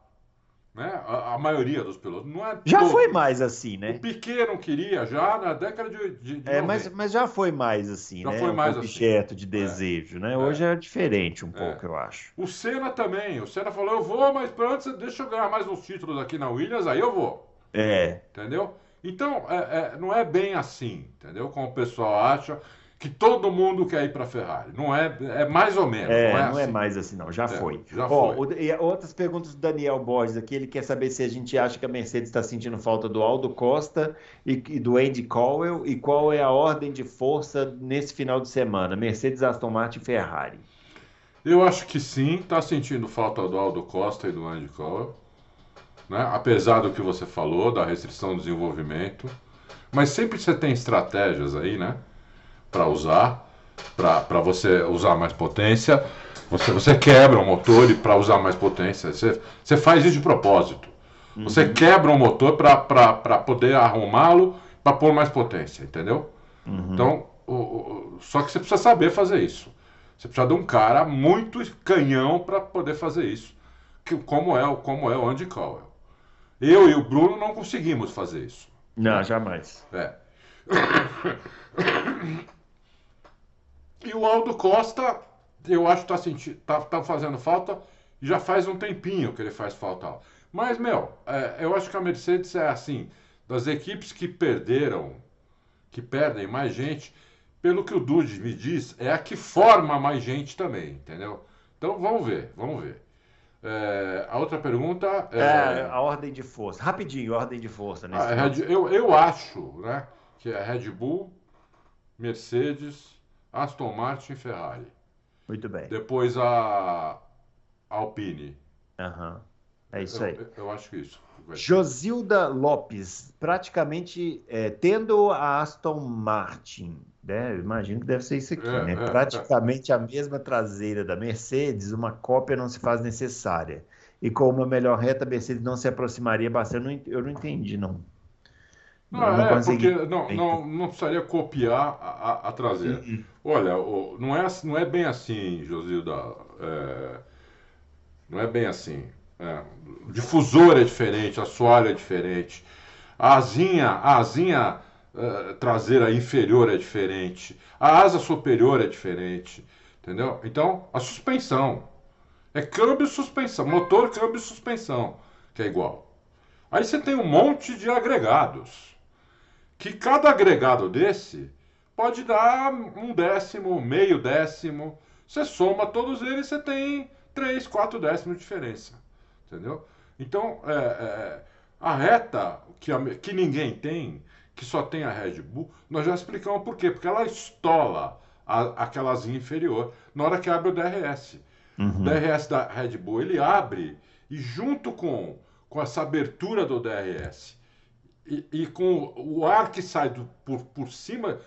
[SPEAKER 3] Né? A, a maioria dos pilotos. Não é
[SPEAKER 2] Já
[SPEAKER 3] todo.
[SPEAKER 2] foi mais assim,
[SPEAKER 3] O
[SPEAKER 2] né?
[SPEAKER 3] Piquet não queria já na década de. de, de
[SPEAKER 2] É, mas,
[SPEAKER 3] 90.
[SPEAKER 2] mas já foi mais assim,
[SPEAKER 3] Já
[SPEAKER 2] né?
[SPEAKER 3] foi mais
[SPEAKER 2] um
[SPEAKER 3] assim.
[SPEAKER 2] objeto de desejo, né? Hoje é diferente um pouco, eu acho.
[SPEAKER 3] O Senna também. O Senna falou: eu vou, mas antes deixa eu ganhar mais uns títulos aqui na Williams, aí eu vou.
[SPEAKER 2] É,
[SPEAKER 3] Entendeu? Então, é- é- não é bem assim, entendeu? Como o pessoal acha que todo mundo quer ir para a Ferrari. Não é, é mais ou menos.
[SPEAKER 2] é,
[SPEAKER 3] não é,
[SPEAKER 2] não é
[SPEAKER 3] assim.
[SPEAKER 2] mais assim, não. Já
[SPEAKER 3] É,
[SPEAKER 2] foi.
[SPEAKER 3] já
[SPEAKER 2] Ó,
[SPEAKER 3] foi.
[SPEAKER 2] o- e outras perguntas do Daniel Borges aqui. Ele quer saber se a gente acha que a Mercedes está sentindo falta do Aldo Costa e, e do Andy Cowell e qual é a ordem de força nesse final de semana. Mercedes, Aston Martin e Ferrari.
[SPEAKER 3] Eu acho que sim, está sentindo falta do Aldo Costa e do Andy Cole. Né? Apesar do que você falou, da restrição do desenvolvimento. Mas sempre você tem estratégias aí, né? Para usar, para você usar mais potência. Você, você quebra o motor e para usar mais potência. Você, você faz isso de propósito. Você quebra o motor para poder arrumá-lo, para pôr mais potência, entendeu? Então, o- o- só que você precisa saber fazer isso. Você precisa de um cara muito canhão para poder fazer isso, que, como, é, o- como é o Andy Cowell. Eu e o Bruno não conseguimos fazer isso.
[SPEAKER 2] Não, jamais.
[SPEAKER 3] É. E o Aldo Costa, eu acho que está senti tá, tá fazendo falta, já faz um tempinho que ele faz falta. Mas, meu, é, eu acho que a Mercedes é assim, das equipes que perderam, que perdem mais gente, pelo que o Dude me diz, é a que forma mais gente também, entendeu? Então vamos ver, vamos ver. É, a outra pergunta
[SPEAKER 2] é... é... a ordem de força. Rapidinho, ordem de força.
[SPEAKER 3] Nesse ah, Red, eu, eu acho né, que é Red Bull, Mercedes, Aston Martin e Ferrari.
[SPEAKER 2] Muito bem.
[SPEAKER 3] Depois a Alpine.
[SPEAKER 2] Aham. Uhum. É isso aí.
[SPEAKER 3] Eu, eu acho que isso.
[SPEAKER 2] Josilda Lopes, praticamente é, tendo a Aston Martin, né? imagino que deve ser isso aqui, é, né? É, praticamente a mesma traseira da Mercedes, uma cópia não se faz necessária. E com uma melhor reta, a Mercedes não se aproximaria bastante. Eu não entendi, não.
[SPEAKER 3] Não, não, é, porque não, não, não precisaria copiar a, a, a traseira. Uhum. Olha, não é, não é bem assim, Josilda. É, não é bem assim. É, o difusor é diferente, a assoalho é diferente, a asinha, a asinha uh, traseira inferior é diferente, a asa superior é diferente, entendeu? Então, a suspensão é câmbio e suspensão, motor, câmbio e suspensão, que é igual. Aí você tem um monte de agregados, que cada agregado desse pode dar um décimo, meio décimo. Você soma todos eles, você tem 3, 4 décimos de diferença entendeu? Então, é, é, a reta que, a, que ninguém tem, que só tem a Red Bull, nós já explicamos por quê. Porque ela estola a, aquela asinha inferior na hora que abre o DRS. Uhum. O DRS da Red Bull, ele abre e junto com, com essa abertura do DRS e, e com o ar que sai do, por, por cima,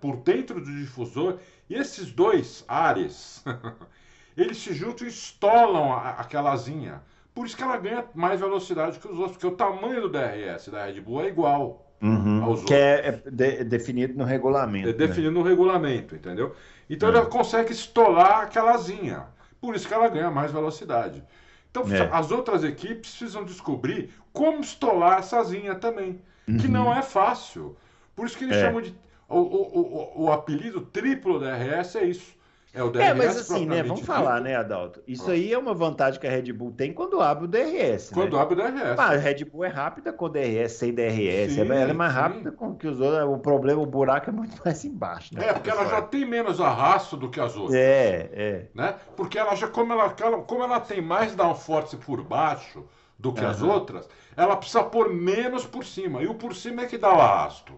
[SPEAKER 3] por, dentro do difusor, e esses dois ares, eles se juntam e estolam a, aquela asinha. Por isso que ela ganha mais velocidade que os outros, porque o tamanho do DRS da Red Bull é igual
[SPEAKER 2] uhum, aos que outros. Que é, é de, definido no regulamento. É
[SPEAKER 3] né? definido no regulamento, entendeu? Então uhum. ela consegue estolar aquela asinha. Por isso que ela ganha mais velocidade. Então é. as outras equipes precisam descobrir como estolar essa asinha também. Uhum. Que não é fácil. Por isso que eles é. chamam de. O, o, o, o apelido triplo DRS é isso.
[SPEAKER 2] É, o DRS é, mas assim, né? Vamos falar, né, Adalto? Isso aí é uma vantagem que a Red Bull tem quando abre o DRS.
[SPEAKER 3] Quando
[SPEAKER 2] né?
[SPEAKER 3] abre o DRS.
[SPEAKER 2] Mas a Red Bull é rápida com DRS, sem DRS. Sim, ela é mais sim. rápida com que os outros. O problema, o buraco é muito mais embaixo.
[SPEAKER 3] Né, é, porque ela já tem menos arrasto do que as outras.
[SPEAKER 2] É, é.
[SPEAKER 3] Né? Porque ela já, como ela, como ela tem mais downforce por baixo do que uhum. as outras, ela precisa pôr menos por cima. E o por cima é que dá o arrasto.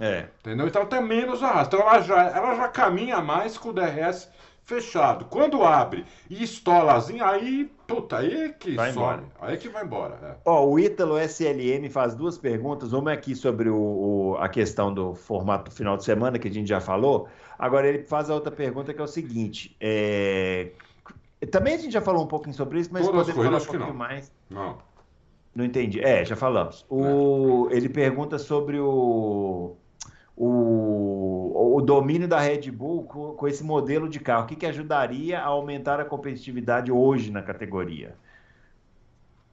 [SPEAKER 2] É.
[SPEAKER 3] Entendeu? Então tem menos arrasto. Então ela já, ela já caminha mais com o DRS fechado. Quando abre e estolazinho, aí, puta, aí que vai some. Embora. Aí que vai embora. É.
[SPEAKER 2] Ó, o Ítalo SLM faz duas perguntas. Uma é aqui sobre o, o, a questão do formato final de semana, que a gente já falou. Agora ele faz a outra pergunta que é o seguinte. É... Também a gente já falou um pouquinho sobre isso, mas
[SPEAKER 3] Todas
[SPEAKER 2] podemos
[SPEAKER 3] falar um pouquinho
[SPEAKER 2] mais.
[SPEAKER 3] Não.
[SPEAKER 2] Não entendi. É, já falamos. O... É. Ele pergunta sobre o o, o domínio da Red Bull com, com esse modelo de carro? O que, que ajudaria a aumentar a competitividade hoje na categoria?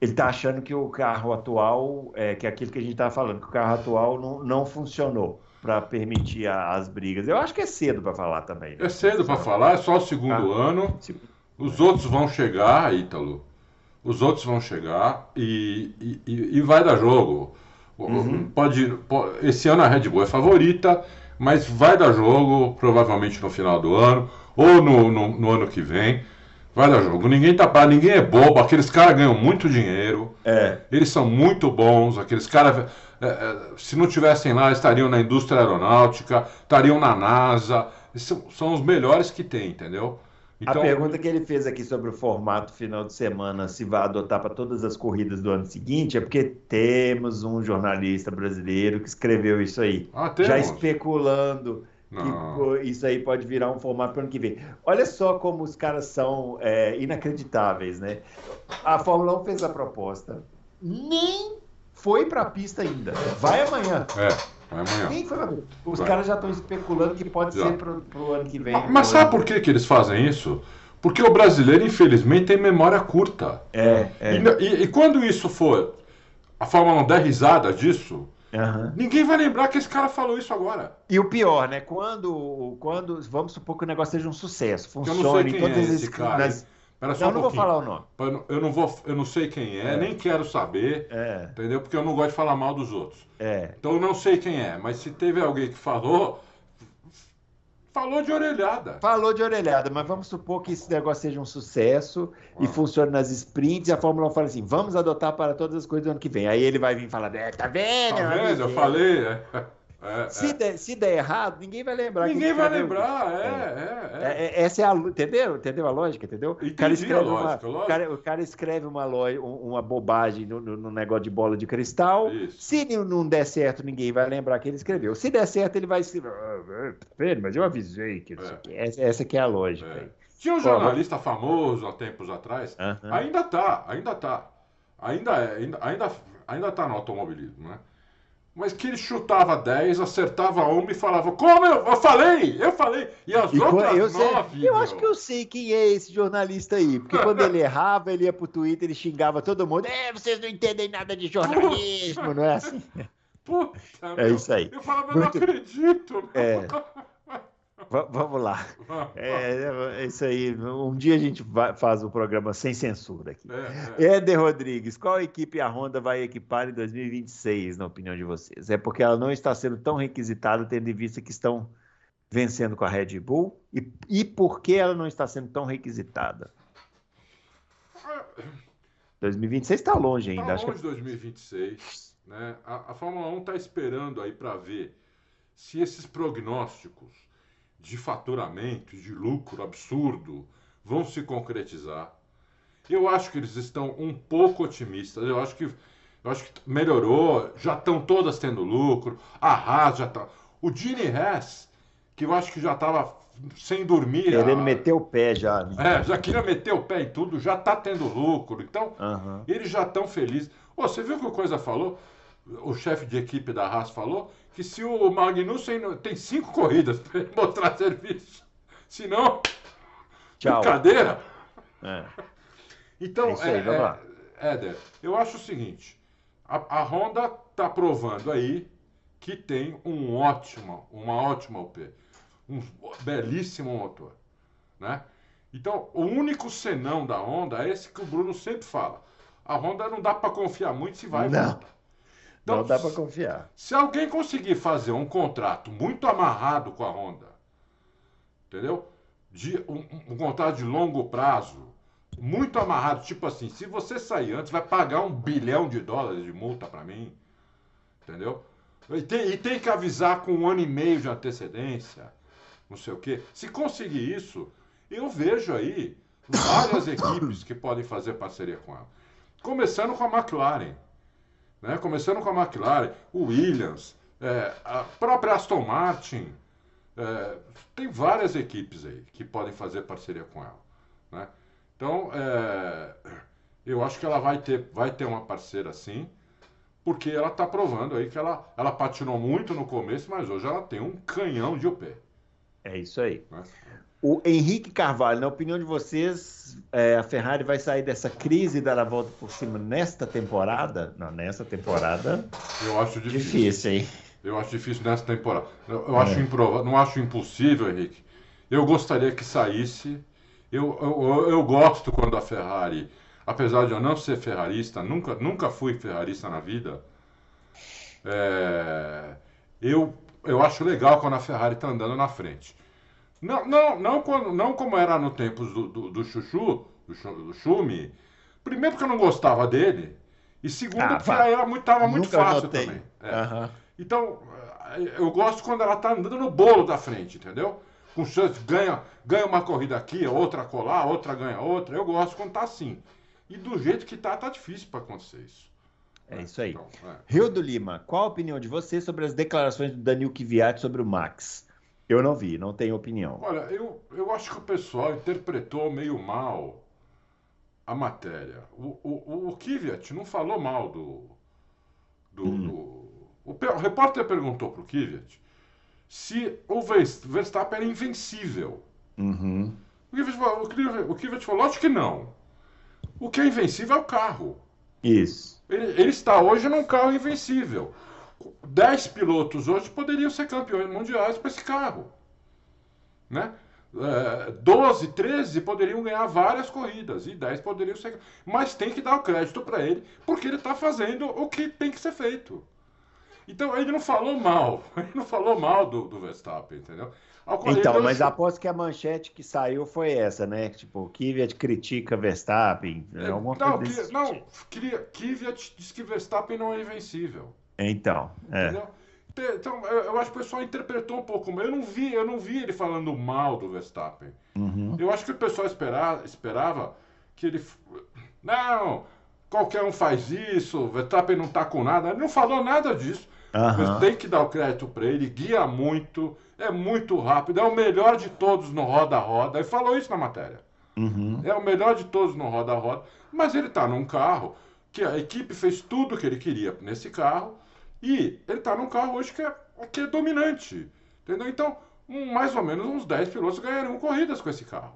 [SPEAKER 2] Ele está achando que o carro atual, é, que é aquilo que a gente estava falando, que o carro atual não, não funcionou para permitir a, as brigas. Eu acho que é cedo para falar também.
[SPEAKER 3] Né? É cedo para falar, é só o segundo ah, ano. Os outros vão chegar, Ítalo. Os outros vão chegar e, e, e vai dar jogo. Uhum. Pode, pode, esse ano a Red Bull é favorita, mas vai dar jogo, provavelmente no final do ano, ou no, no, no ano que vem. Vai dar jogo. Ninguém tá ninguém é bobo. Aqueles caras ganham muito dinheiro.
[SPEAKER 2] É.
[SPEAKER 3] Eles são muito bons. Aqueles caras, é, é, se não tivessem lá, estariam na indústria aeronáutica, estariam na NASA. São, são os melhores que tem, entendeu?
[SPEAKER 2] Então, a pergunta que ele fez aqui sobre o formato final de semana, se vai adotar para todas as corridas do ano seguinte, é porque temos um jornalista brasileiro que escreveu isso aí.
[SPEAKER 3] Ah,
[SPEAKER 2] já especulando Não. que isso aí pode virar um formato para o ano que vem. Olha só como os caras são é, inacreditáveis, né? A Fórmula 1 fez a proposta, nem foi para a pista ainda. Vai amanhã.
[SPEAKER 3] É. Amanhã.
[SPEAKER 2] Os Vai. caras já estão especulando que pode já. ser para o ano que vem.
[SPEAKER 3] Mas, mas sabe por que, que eles fazem isso? Porque o brasileiro, infelizmente, tem memória curta.
[SPEAKER 2] É, é.
[SPEAKER 3] E, e, e, quando isso for, a Fórmula 1 der risada disso, uhum. ninguém vai lembrar que esse cara falou isso agora.
[SPEAKER 2] E o pior, né? Quando, quando vamos supor que o negócio seja um sucesso, funcione em todas
[SPEAKER 3] é esse cara. Nas... Era só
[SPEAKER 2] Não,
[SPEAKER 3] um
[SPEAKER 2] não vou falar o nome.
[SPEAKER 3] Eu não vou, eu não sei quem é,
[SPEAKER 2] É.
[SPEAKER 3] nem quero saber,
[SPEAKER 2] É,
[SPEAKER 3] entendeu? Porque eu não gosto de falar mal dos outros.
[SPEAKER 2] é.
[SPEAKER 3] Então eu não sei quem é, mas se teve alguém que falou, falou de orelhada.
[SPEAKER 2] Falou de orelhada, mas vamos supor que esse negócio seja um sucesso e
[SPEAKER 3] Ah.
[SPEAKER 2] funcione nas sprints e a Fórmula 1 fala assim, vamos adotar para todas as coisas do ano que vem. Aí ele vai vir falar, é, tá vendo?
[SPEAKER 3] Tá vendo? Eu
[SPEAKER 2] avisei."
[SPEAKER 3] falei. é, é,
[SPEAKER 2] Se,
[SPEAKER 3] é.
[SPEAKER 2] der, se der errado, ninguém vai lembrar.
[SPEAKER 3] Ninguém
[SPEAKER 2] que
[SPEAKER 3] vai
[SPEAKER 2] o-
[SPEAKER 3] lembrar, é,
[SPEAKER 2] É,
[SPEAKER 3] é, é.
[SPEAKER 2] é, essa é a, entendeu? Entendeu a lógica, entendeu? O cara escreve uma,
[SPEAKER 3] lógica,
[SPEAKER 2] o cara, o cara escreve uma, lo- um- uma bobagem no, no- no negócio de bola de cristal.
[SPEAKER 3] Isso.
[SPEAKER 2] Se não- der certo, ninguém vai lembrar que ele escreveu. Se der certo, ele vai escrever. "Ah, tá vendo? Mas eu avisei que
[SPEAKER 3] É.
[SPEAKER 2] o quê." Essa, essa que é a lógica.
[SPEAKER 3] É.
[SPEAKER 2] aí.
[SPEAKER 3] Tinha um jornalista famoso há tempos atrás,
[SPEAKER 2] Aham.
[SPEAKER 3] ainda tá, ainda tá. Ainda é, ainda, ainda, ainda tá no automobilismo, né? Mas que ele chutava 10, acertava uma e falava, como eu, eu falei, eu falei, e as
[SPEAKER 2] E
[SPEAKER 3] outras
[SPEAKER 2] eu, sei-
[SPEAKER 3] nove,
[SPEAKER 2] eu
[SPEAKER 3] meu.
[SPEAKER 2] acho que eu sei quem é esse jornalista aí. Porque quando ele errava, ele ia pro Twitter e xingava todo mundo. É, vocês não entendem nada de jornalismo, não é assim?
[SPEAKER 3] Puta,
[SPEAKER 2] É
[SPEAKER 3] meu.
[SPEAKER 2] isso aí.
[SPEAKER 3] Eu falava, eu
[SPEAKER 2] Muito-
[SPEAKER 3] não acredito.
[SPEAKER 2] É. Va- vamos lá. É, é isso aí. Um dia a gente faz o programa sem censura aqui.
[SPEAKER 3] É, é.
[SPEAKER 2] Éder Rodrigues, qual equipe a Honda vai equipar em 2026, na opinião de vocês? É porque ela não está sendo tão requisitada, tendo em vista que estão vencendo com a Red Bull? E, e por que ela não está sendo tão requisitada? 2026 está longe ainda.
[SPEAKER 3] Tá
[SPEAKER 2] acho
[SPEAKER 3] longe
[SPEAKER 2] que...
[SPEAKER 3] de 2026, né? A, a Fórmula 1 está esperando aí para ver se esses prognósticos de faturamento, de lucro absurdo, vão se concretizar. Eu acho que eles estão um pouco otimistas. Eu acho que, eu acho que melhorou. Já estão todas tendo lucro. A Haas já está. O Gene Hess, que eu acho que já estava sem dormir.
[SPEAKER 2] Querendo
[SPEAKER 3] a-
[SPEAKER 2] meter o pé já. né?
[SPEAKER 3] É, já queria meter o pé em tudo, já está tendo lucro. Então,
[SPEAKER 2] Aham.
[SPEAKER 3] eles já estão felizes. Ô, você viu que o Coisa falou? O chefe de equipe da Haas falou que se o Magnussen tem cinco corridas para ele mostrar serviço. Se não,
[SPEAKER 2] Tchau.
[SPEAKER 3] brincadeira.
[SPEAKER 2] É.
[SPEAKER 3] Então,
[SPEAKER 2] É aí, lá.
[SPEAKER 3] é, Éder, eu acho o seguinte: a, a Honda está provando aí que tem um ótimo, uma ótima UP, um belíssimo motor, né? Então, o único senão da Honda é esse que o Bruno sempre fala. A Honda não dá para confiar muito se vai.
[SPEAKER 2] Não.
[SPEAKER 3] volta. Então,
[SPEAKER 2] não dá para confiar.
[SPEAKER 3] se alguém conseguir fazer um contrato muito amarrado com a Honda, entendeu? De, um, um- contrato de longo prazo, muito amarrado, tipo assim, se você sair antes, vai pagar um bilhão de dólares de multa para mim, entendeu? E tem, e tem que avisar com um ano e meio de antecedência, não sei o quê. Se conseguir isso, eu vejo aí várias equipes que podem fazer parceria com ela. Começando com a McLaren né? Começando com a McLaren, o Williams, é, a própria Aston Martin. é, tem várias equipes aí que podem fazer parceria com ela. Né? Então, é, eu acho que ela vai ter, vai ter uma parceira sim, porque ela está provando aí que ela, ela patinou muito no começo, mas hoje ela tem um canhão de UP.
[SPEAKER 2] É isso aí.
[SPEAKER 3] Né?
[SPEAKER 2] O Henrique Carvalho, na opinião de vocês, é, a Ferrari vai sair dessa crise e dar a volta por cima nesta temporada? Não, nessa temporada.
[SPEAKER 3] Eu acho difícil.
[SPEAKER 2] Difícil, hein?
[SPEAKER 3] Eu acho difícil nessa temporada. Eu, eu acho improvável, não acho impossível, Henrique. Eu gostaria que saísse. Eu, eu, eu- eu gosto quando a Ferrari, apesar de eu não ser ferrarista, nunca, nunca fui ferrarista na vida. é, eu, eu acho legal quando a Ferrari está andando na frente. Não, não, não, quando, não como era no tempos do, do, do Chuchu, do, do Schumi. Primeiro porque eu não gostava dele. E segundo
[SPEAKER 2] Ah,
[SPEAKER 3] porque
[SPEAKER 2] vá.
[SPEAKER 3] era muito, tava muito fácil
[SPEAKER 2] notei.
[SPEAKER 3] também. É.
[SPEAKER 2] Aham.
[SPEAKER 3] Então, eh, eu gosto quando ela tá andando no bolo da frente, entendeu? Com chance, ganha, ganha uma corrida aqui, outra colar, outra ganha outra. Eu gosto quando tá assim. E do jeito que tá, tá difícil para acontecer isso.
[SPEAKER 2] É isso aí.
[SPEAKER 3] Então, é.
[SPEAKER 2] Rio do Lima, qual a opinião de você sobre as declarações do Danil Kvyat sobre o Max? Eu não vi, não tenho opinião.
[SPEAKER 3] Olha, eu, eu acho que o pessoal interpretou meio mal a matéria. O, o, o não falou mal do. do,
[SPEAKER 2] Hum.
[SPEAKER 3] do- o, o repórter perguntou pro Kvyat se o Vers- Verstappen era invencível.
[SPEAKER 2] Uhum.
[SPEAKER 3] O Kvyat falou, o o falou, lógico que não. O que é invencível é o carro.
[SPEAKER 2] Isso.
[SPEAKER 3] Ele, ele está hoje num carro invencível. Dez pilotos hoje poderiam ser campeões mundiais com esse carro. Né? é, 12, 13 poderiam ganhar várias corridas e 10 poderiam ser. Mas tem que dar o crédito para ele, porque ele está fazendo o que tem que ser feito. Então ele não falou mal, ele não falou mal do, do Verstappen, entendeu?
[SPEAKER 2] Então, mas aposto que a manchete que saiu foi essa, né? Tipo, Kvyat critica Verstappen.
[SPEAKER 3] É, alguma não, coisa desse não. Kvyat diz que Verstappen não é invencível.
[SPEAKER 2] Então, é. Entendeu?
[SPEAKER 3] Então, eu acho que o pessoal interpretou um pouco, eu não vi, eu não vi ele falando mal do Verstappen. Uhum. Eu acho que o pessoal esperava, esperava que ele. Não, qualquer um faz isso, o Verstappen não tá com nada. Ele não falou nada disso. Uhum. Mas tem que dar o crédito para ele, guia muito, é muito rápido, é o melhor de todos no roda-roda. Ele falou isso na matéria. Uhum. É o melhor de todos no roda-roda. Mas ele está num carro que a equipe fez tudo o que ele queria nesse carro e ele está num carro hoje que é, que é dominante. Entendeu? Então, um, mais ou menos uns 10 pilotos ganhariam corridas com esse carro.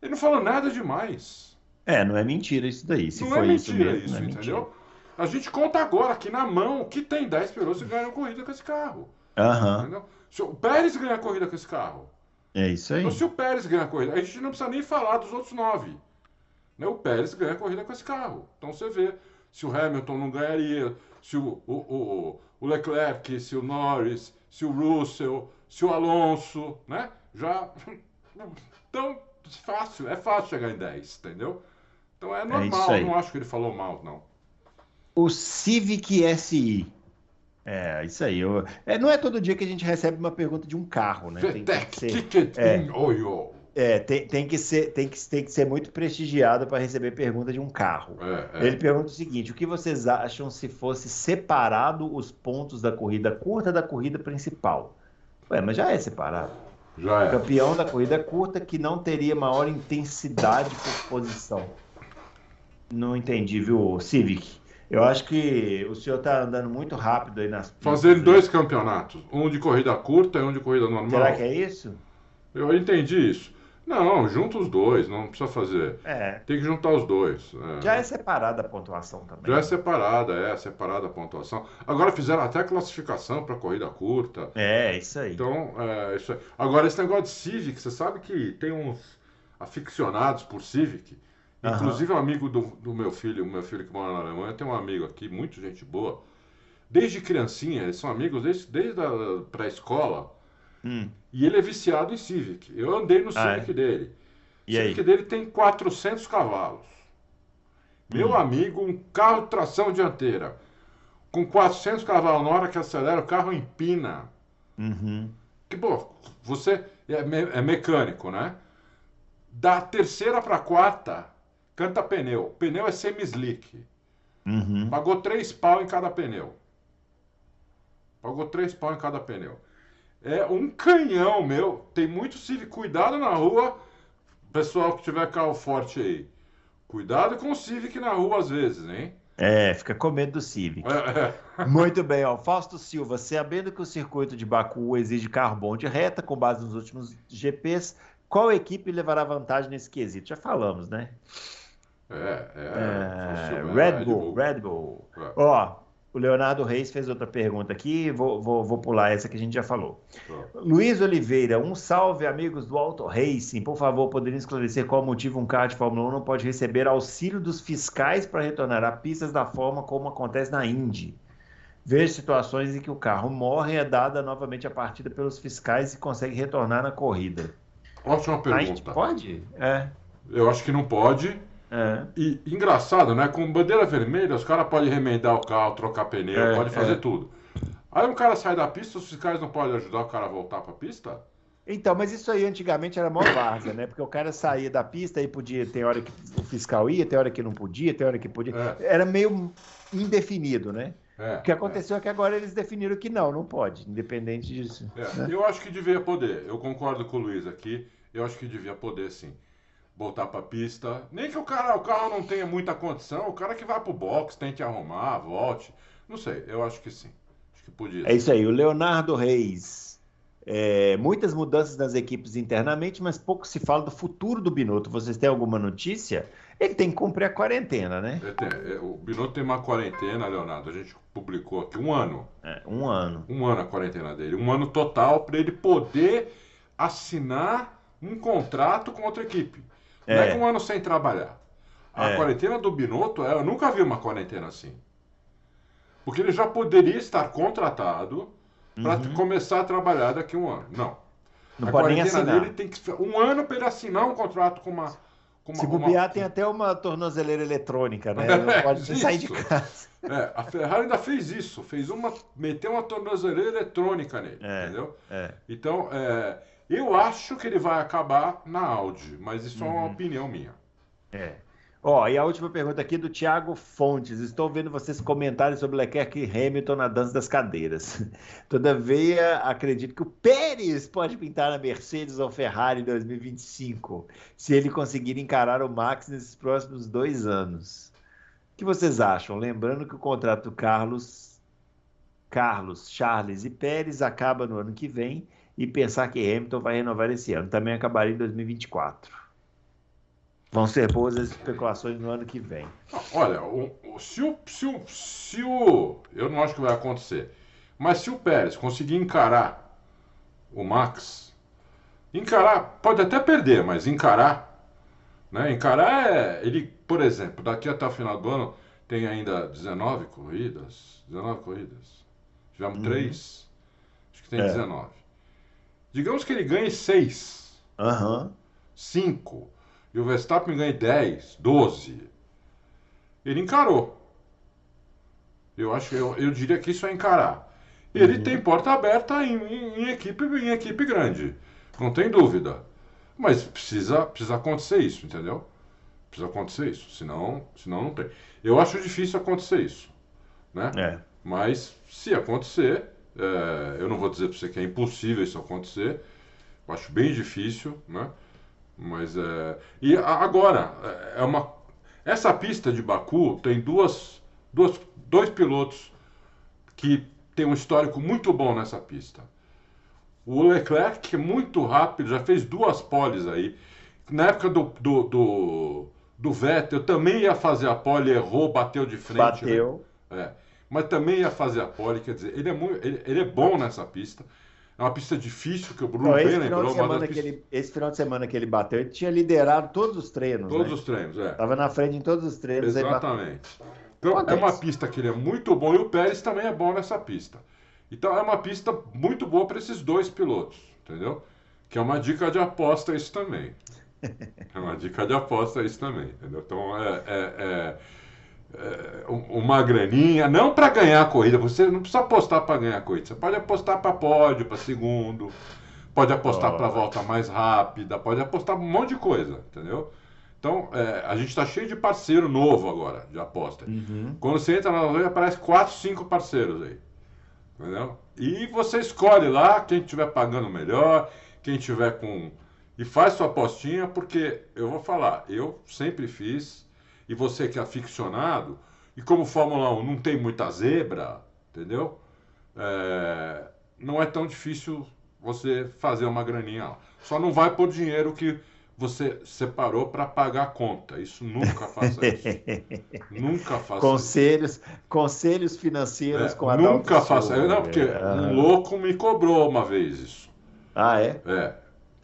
[SPEAKER 3] Ele não falou nada demais.
[SPEAKER 2] É, não é mentira isso daí. Se
[SPEAKER 3] não
[SPEAKER 2] foi
[SPEAKER 3] é mentira
[SPEAKER 2] isso,
[SPEAKER 3] mesmo, isso é entendeu? Mentira. A gente conta agora aqui na mão que tem 10 pilotos que ganham corrida com esse carro.
[SPEAKER 2] Uhum.
[SPEAKER 3] O Pérez ganha corrida com esse carro.
[SPEAKER 2] É isso aí.
[SPEAKER 3] Então, se o Pérez ganha corrida, a gente não precisa nem falar dos outros nove. Né? O Pérez ganha corrida com esse carro. Então você vê se o Hamilton não ganharia, se o, o, o, o Leclerc, se o Norris, se o Russell, se o Alonso, né? Já. Então, fácil, é fácil chegar em 10, entendeu? Então é, é normal, é não acho que ele falou mal, não.
[SPEAKER 2] O Civic SI. É, isso aí. Eu, é, não é todo dia que a gente recebe uma pergunta de um carro, né?
[SPEAKER 3] Tem que ser, é,
[SPEAKER 2] é, tem, tem, que ser, tem, que, tem que ser muito prestigiado para receber pergunta de um carro. É, é. Ele pergunta o seguinte: o que vocês acham se fosse separado os pontos da corrida curta da corrida principal? Ué, mas já é separado.
[SPEAKER 3] Já é.
[SPEAKER 2] Campeão da corrida curta que não teria maior intensidade por posição. Não entendi, viu, Civic? Eu acho que o senhor está andando muito rápido aí nas.
[SPEAKER 3] Fazendo dois campeonatos, um de corrida curta e um de corrida normal.
[SPEAKER 2] Será que é isso?
[SPEAKER 3] Eu entendi isso. Não, junta os dois, não precisa fazer.
[SPEAKER 2] É.
[SPEAKER 3] Tem que juntar os dois.
[SPEAKER 2] É. Já é separada a pontuação também.
[SPEAKER 3] Já é separada, é separada a pontuação. Agora fizeram até classificação para corrida curta.
[SPEAKER 2] É, isso aí.
[SPEAKER 3] Então, é, isso aí. Agora, esse negócio de Civic, você sabe que tem uns aficionados por Civic. Inclusive, um amigo do, do meu filho, o meu filho que mora na Alemanha, tem um amigo aqui, muito gente boa. Desde criancinha, eles são amigos desde, desde a pré-escola. Hum. E ele é viciado em Civic. Eu andei no ah, Civic é? dele.
[SPEAKER 2] E
[SPEAKER 3] o Civic aí? dele tem 400 cavalos. Meu hum. amigo, um carro de tração dianteira. Com 400 cavalos, na hora que acelera, o carro empina.
[SPEAKER 2] Uhum.
[SPEAKER 3] Que, pô, você é, me, é mecânico, né? Da terceira para quarta, canta pneu. Pneu é semi-slick.
[SPEAKER 2] Uhum.
[SPEAKER 3] Pagou três pau em cada pneu. Pagou três pau em cada pneu. É um canhão, meu. Tem muito Civic. Cuidado na rua, pessoal que tiver carro forte aí. Cuidado com o Civic na rua às vezes, hein?
[SPEAKER 2] É, fica com medo do Civic. É, é. Muito bem, ó. Fausto Silva, sabendo que o circuito de Baku exige carro bom de reta, com base nos últimos GPs, qual equipe levará vantagem nesse quesito? Já falamos, né?
[SPEAKER 3] É, é.
[SPEAKER 2] é Red Bull, Red Bull. É. Ó, o Leonardo Reis fez outra pergunta aqui, vou, vou, vou pular essa que a gente já falou. Luiz Oliveira, um salve, amigos do Auto Racing. Por favor, poderiam esclarecer qual motivo um carro de Fórmula 1 não pode receber auxílio dos fiscais para retornar a pistas da forma como acontece na Indy? Vejo situações em que o carro morre e é dada novamente a partida pelos fiscais e consegue retornar na corrida.
[SPEAKER 3] Ótima pergunta. A
[SPEAKER 2] gente pode? É.
[SPEAKER 3] Eu acho que não pode.
[SPEAKER 2] É.
[SPEAKER 3] E engraçado, né? Com bandeira vermelha, os caras podem remendar o carro, trocar pneu, é, pode fazer é. tudo. Aí um cara sai da pista, os fiscais não podem ajudar o cara a voltar para a pista?
[SPEAKER 2] Então, mas isso aí antigamente era mó várzea, né? Porque o cara saía da pista e podia, tem hora que o fiscal ia, tem hora que não podia, tem hora que podia. É. Era meio indefinido, né?
[SPEAKER 3] É,
[SPEAKER 2] o que aconteceu é. é. que agora eles definiram que não, não pode, independente disso.
[SPEAKER 3] É, né? Eu acho que devia poder. Eu concordo com o Luiz aqui. Eu acho que devia poder sim voltar para a pista. Nem que o cara, o carro não tenha muita condição, o cara que vai para o box, tente arrumar, volte. Não sei, eu acho que sim. Acho que podia.
[SPEAKER 2] É isso aí, o Leonardo Reis. É, muitas mudanças nas equipes internamente, mas pouco se fala do futuro do Binotto. Vocês têm alguma notícia? Ele tem que cumprir a quarentena, né?
[SPEAKER 3] É, o Binotto tem uma quarentena, Leonardo. A gente publicou aqui um ano.
[SPEAKER 2] É, um ano.
[SPEAKER 3] Um ano a quarentena dele. Um ano total para ele poder assinar um contrato com outra equipe. Não é,
[SPEAKER 2] É.
[SPEAKER 3] que um ano sem trabalhar. A
[SPEAKER 2] É.
[SPEAKER 3] quarentena do Binotto, eu nunca vi uma quarentena assim. Porque ele já poderia estar contratado para começar a trabalhar daqui a um ano. Não.
[SPEAKER 2] Uhum. Não
[SPEAKER 3] a
[SPEAKER 2] pode nem
[SPEAKER 3] quarentena
[SPEAKER 2] assinar.
[SPEAKER 3] dele tem que um ano para ele assinar um contrato com uma. Com uma
[SPEAKER 2] Se
[SPEAKER 3] com uma-
[SPEAKER 2] bobear, tem até uma tornozeleira eletrônica, né? Não
[SPEAKER 3] É,
[SPEAKER 2] pode nem sair de
[SPEAKER 3] isso.
[SPEAKER 2] casa.
[SPEAKER 3] É, a Ferrari ainda fez isso, fez uma. meteu uma tornozeleira eletrônica nele,
[SPEAKER 2] É.
[SPEAKER 3] entendeu?
[SPEAKER 2] É.
[SPEAKER 3] Então, é, eu acho que ele vai acabar na Audi, mas isso é
[SPEAKER 2] Uhum.
[SPEAKER 3] uma opinião minha.
[SPEAKER 2] É. Ó, e a última pergunta aqui do Thiago Fontes. Estou vendo vocês comentarem sobre Leclerc e Hamilton na dança das cadeiras. Todavia, acredito que o Pérez pode pintar na Mercedes ou Ferrari em 2025, se ele conseguir encarar o Max nesses próximos dois anos. O que vocês acham? Lembrando que o contrato do Carlos, Carlos, Charles e Pérez acaba no ano que vem e pensar que Hamilton vai renovar esse ano. Também acabaria em 2024. Vão ser boas as especulações no ano que vem.
[SPEAKER 3] Olha, o- o- se, o, se, o, se o. Eu não acho que vai acontecer. Mas se o Pérez conseguir encarar o Max, encarar, pode até perder, mas encarar. Né? Encarar é. Ele, por exemplo, daqui até o final do ano tem ainda 19 corridas. 19 corridas. Tivemos
[SPEAKER 2] Uhum.
[SPEAKER 3] três. Acho que tem
[SPEAKER 2] É.
[SPEAKER 3] 19. Digamos que ele ganhe 6.
[SPEAKER 2] Aham.
[SPEAKER 3] 5 e o Verstappen ganha 10, 12, ele encarou. Eu acho, eu, eu diria que isso é encarar. Ele
[SPEAKER 2] Uhum.
[SPEAKER 3] tem porta aberta em, em- em equipe, em equipe grande, não tem dúvida. Mas precisa, precisa acontecer isso, entendeu? Precisa acontecer isso, senão, senão não tem. Eu acho difícil acontecer isso, né?
[SPEAKER 2] É.
[SPEAKER 3] Mas se acontecer, é, eu não vou dizer para você que é impossível isso acontecer. Eu acho bem difícil, né? Mas é. E agora, é uma. Essa pista de Baku tem duas, duas, dois pilotos que tem um histórico muito bom nessa pista. O Leclerc, que é muito rápido, já fez duas poles aí. Na época do, do, do, do Vettel, também ia fazer a pole, errou, bateu de frente. né?
[SPEAKER 2] Bateu.
[SPEAKER 3] É. Mas também ia fazer a pole, quer dizer, ele é, muito, ele, ele é bom nessa pista. É uma pista difícil, que o Bruno
[SPEAKER 2] Não,
[SPEAKER 3] bem lembrou.
[SPEAKER 2] semana que
[SPEAKER 3] pistas-
[SPEAKER 2] ele, esse final de semana que ele bateu, ele tinha liderado todos os treinos.
[SPEAKER 3] Todos
[SPEAKER 2] né?
[SPEAKER 3] os treinos, é.
[SPEAKER 2] Tava na frente em todos os treinos.
[SPEAKER 3] Exatamente. Então, é
[SPEAKER 2] Acontece.
[SPEAKER 3] uma pista que ele é muito bom e o Pérez também é bom nessa pista. Então, é uma pista muito boa para esses dois pilotos, entendeu? Que é uma dica de aposta isso também. É uma dica de aposta isso também, entendeu? Então, é, é- é- é uma graninha, não para ganhar a corrida, você não precisa apostar para ganhar a corrida, você pode apostar para pódio, para segundo, pode apostar
[SPEAKER 2] Ó.
[SPEAKER 3] para volta mais rápida, pode apostar um monte de coisa, entendeu? Então, é, a gente está cheio de parceiro novo agora, de aposta.
[SPEAKER 2] Uhum.
[SPEAKER 3] Quando você entra na loja, aparece 4, 5 parceiros aí. Entendeu? E você escolhe lá quem estiver pagando melhor, quem tiver com. E faz sua apostinha, porque eu vou falar, eu sempre fiz, e você que é aficionado, e como Fórmula 1 não tem muita zebra, entendeu? É, não é tão difícil você fazer uma graninha lá. Só não vai por dinheiro que você separou para pagar a conta. Isso nunca faça isso. nunca faça isso.
[SPEAKER 2] Conselhos, conselhos financeiros
[SPEAKER 3] É,
[SPEAKER 2] com a
[SPEAKER 3] nunca faça.
[SPEAKER 2] Silva.
[SPEAKER 3] Não, porque
[SPEAKER 2] Ah.
[SPEAKER 3] um louco me cobrou uma vez isso.
[SPEAKER 2] Ah, é?
[SPEAKER 3] É.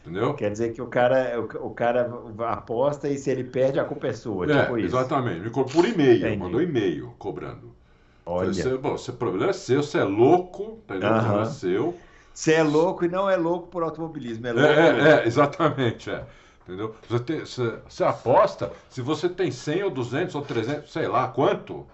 [SPEAKER 3] Entendeu?
[SPEAKER 2] Quer dizer que o cara, o, o cara aposta e se ele perde, a culpa é sua.
[SPEAKER 3] É,
[SPEAKER 2] tipo isso.
[SPEAKER 3] exatamente. Me por e-mail. Mandou e-mail cobrando.
[SPEAKER 2] Olha.
[SPEAKER 3] Você, bom, problema é seu, você é louco, entendeu? O problema
[SPEAKER 2] Aham.
[SPEAKER 3] é seu.
[SPEAKER 2] Você é louco e não é louco por automobilismo, é
[SPEAKER 3] É,
[SPEAKER 2] louco.
[SPEAKER 3] é, é, exatamente, é. Entendeu? Você, tem- você- você aposta, se você tem 100 ou 200 ou 300, sei lá quanto,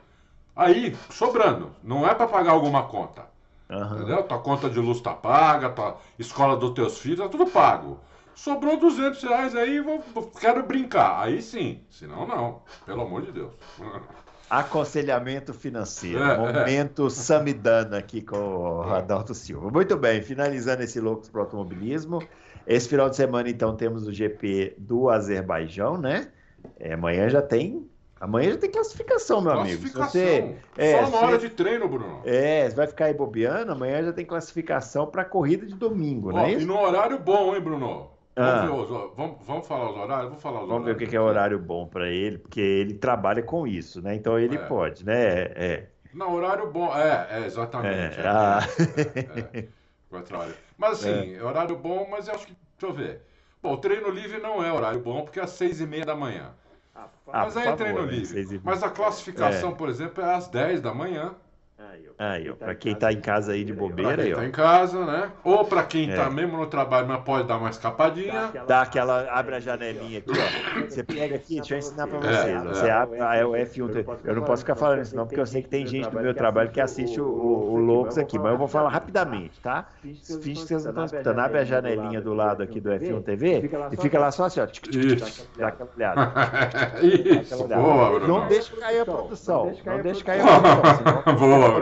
[SPEAKER 3] aí, sobrando. Não é para pagar alguma conta.
[SPEAKER 2] Aham.
[SPEAKER 3] Entendeu? Tua conta de luz tá paga, tua escola dos teus filhos, tá tudo pago. Sobrou 200 reais aí, vou, quero brincar. Aí sim, senão não. Pelo amor de Deus.
[SPEAKER 2] Aconselhamento financeiro.
[SPEAKER 3] É, é.
[SPEAKER 2] Momento Samidana aqui com o Adalto Silva. Muito bem, finalizando esse Loucos para o Automobilismo. Esse final de semana, então, temos o GP do Azerbaijão, né? É, amanhã já tem. Amanhã já tem classificação, meu amigo. Se
[SPEAKER 3] Classificação.
[SPEAKER 2] você, é,
[SPEAKER 3] Só uma
[SPEAKER 2] se-
[SPEAKER 3] hora de treino, Bruno.
[SPEAKER 2] é, você vai ficar aí bobeando, amanhã já tem classificação para a corrida de domingo,
[SPEAKER 3] Ó,
[SPEAKER 2] não é
[SPEAKER 3] e
[SPEAKER 2] isso?
[SPEAKER 3] no horário bom, hein, Bruno?
[SPEAKER 2] Ah.
[SPEAKER 3] Vamos, ver os vamos, vamos falar os horários? Vamos falar os
[SPEAKER 2] Vamos ver o
[SPEAKER 3] horários.
[SPEAKER 2] que é horário bom para ele, porque ele trabalha com isso, né? Então ele
[SPEAKER 3] É.
[SPEAKER 2] pode, né? É.
[SPEAKER 3] Não, horário bom. É, é exatamente.
[SPEAKER 2] É,
[SPEAKER 3] É,
[SPEAKER 2] ah.
[SPEAKER 3] é, é, é. Quatro horas. Mas assim, horário bom, mas eu acho que. Deixa eu ver. Bom, o treino livre não é horário bom, porque é às seis e meia da manhã.
[SPEAKER 2] Ah,
[SPEAKER 3] Mas
[SPEAKER 2] por
[SPEAKER 3] aí é treino
[SPEAKER 2] favor, né?
[SPEAKER 3] livre. Mas a classificação,
[SPEAKER 2] É.
[SPEAKER 3] por exemplo, é às 10 da manhã.
[SPEAKER 2] Aí, ó, pra quem tá em casa aí de
[SPEAKER 3] Pra
[SPEAKER 2] bobeira, aí,
[SPEAKER 3] quem
[SPEAKER 2] ó.
[SPEAKER 3] tá em casa, né? Ou pra quem
[SPEAKER 2] É.
[SPEAKER 3] tá mesmo no trabalho, mas pode dar uma escapadinha.
[SPEAKER 2] Dá aquela, abre a janelinha aqui, ó. Você pega aqui, deixa eu ensinar pra
[SPEAKER 3] É,
[SPEAKER 2] vocês.
[SPEAKER 3] é.
[SPEAKER 2] Você abre ah, é o F1. Eu não posso ficar falando isso, não, porque eu sei que tem gente do meu trabalho que assiste o, o, o Loucos aqui, mas eu vou falar rapidamente, tá? Finge que vocês não estão escutando. Abre a janelinha do lado aqui do F1 TV e fica lá só assim, ó. Dá aquela olhada.
[SPEAKER 3] Isso, boa, Bruno.
[SPEAKER 2] Não deixa cair a produção. Não deixa cair a produção.
[SPEAKER 3] Boa,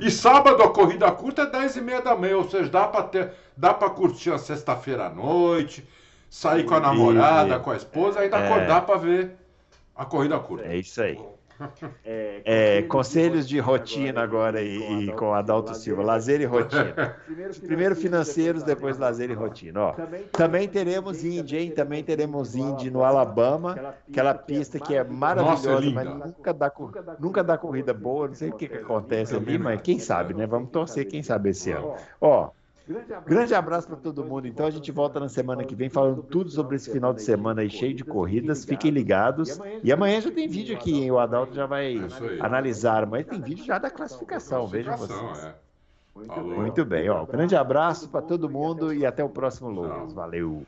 [SPEAKER 3] E sábado a corrida curta é 10 e meia da manhã, ou seja, dá pra, ter, dá pra curtir a sexta-feira à noite, sair com a namorada, com a esposa, ainda
[SPEAKER 2] É.
[SPEAKER 3] acordar pra ver a corrida curta.
[SPEAKER 2] É isso aí. É, conselhos de rotina agora e, e com Adalto Silva, lazer e rotina. Primeiro financeiros, depois lazer e rotina. Ó, também teremos Indy, hein? Também teremos Indy no Alabama, aquela pista que é maravilhosa,
[SPEAKER 3] é
[SPEAKER 2] mas nunca dá, nunca dá corrida boa. Não sei o que, que acontece ali, mas quem sabe, né? Vamos torcer, quem sabe esse ano. Ó, grande abraço para todo mundo. Então a gente volta na semana que vem falando tudo sobre esse final de semana aí cheio de corridas. Fiquem ligados. E amanhã já tem vídeo aqui, hein? O Adalto já vai
[SPEAKER 3] aí.
[SPEAKER 2] analisar, mas tem vídeo já da classificação, vejam vocês.
[SPEAKER 3] é.
[SPEAKER 2] Muito bem, ó. Grande abraço para todo mundo e até o próximo Loucos. Valeu.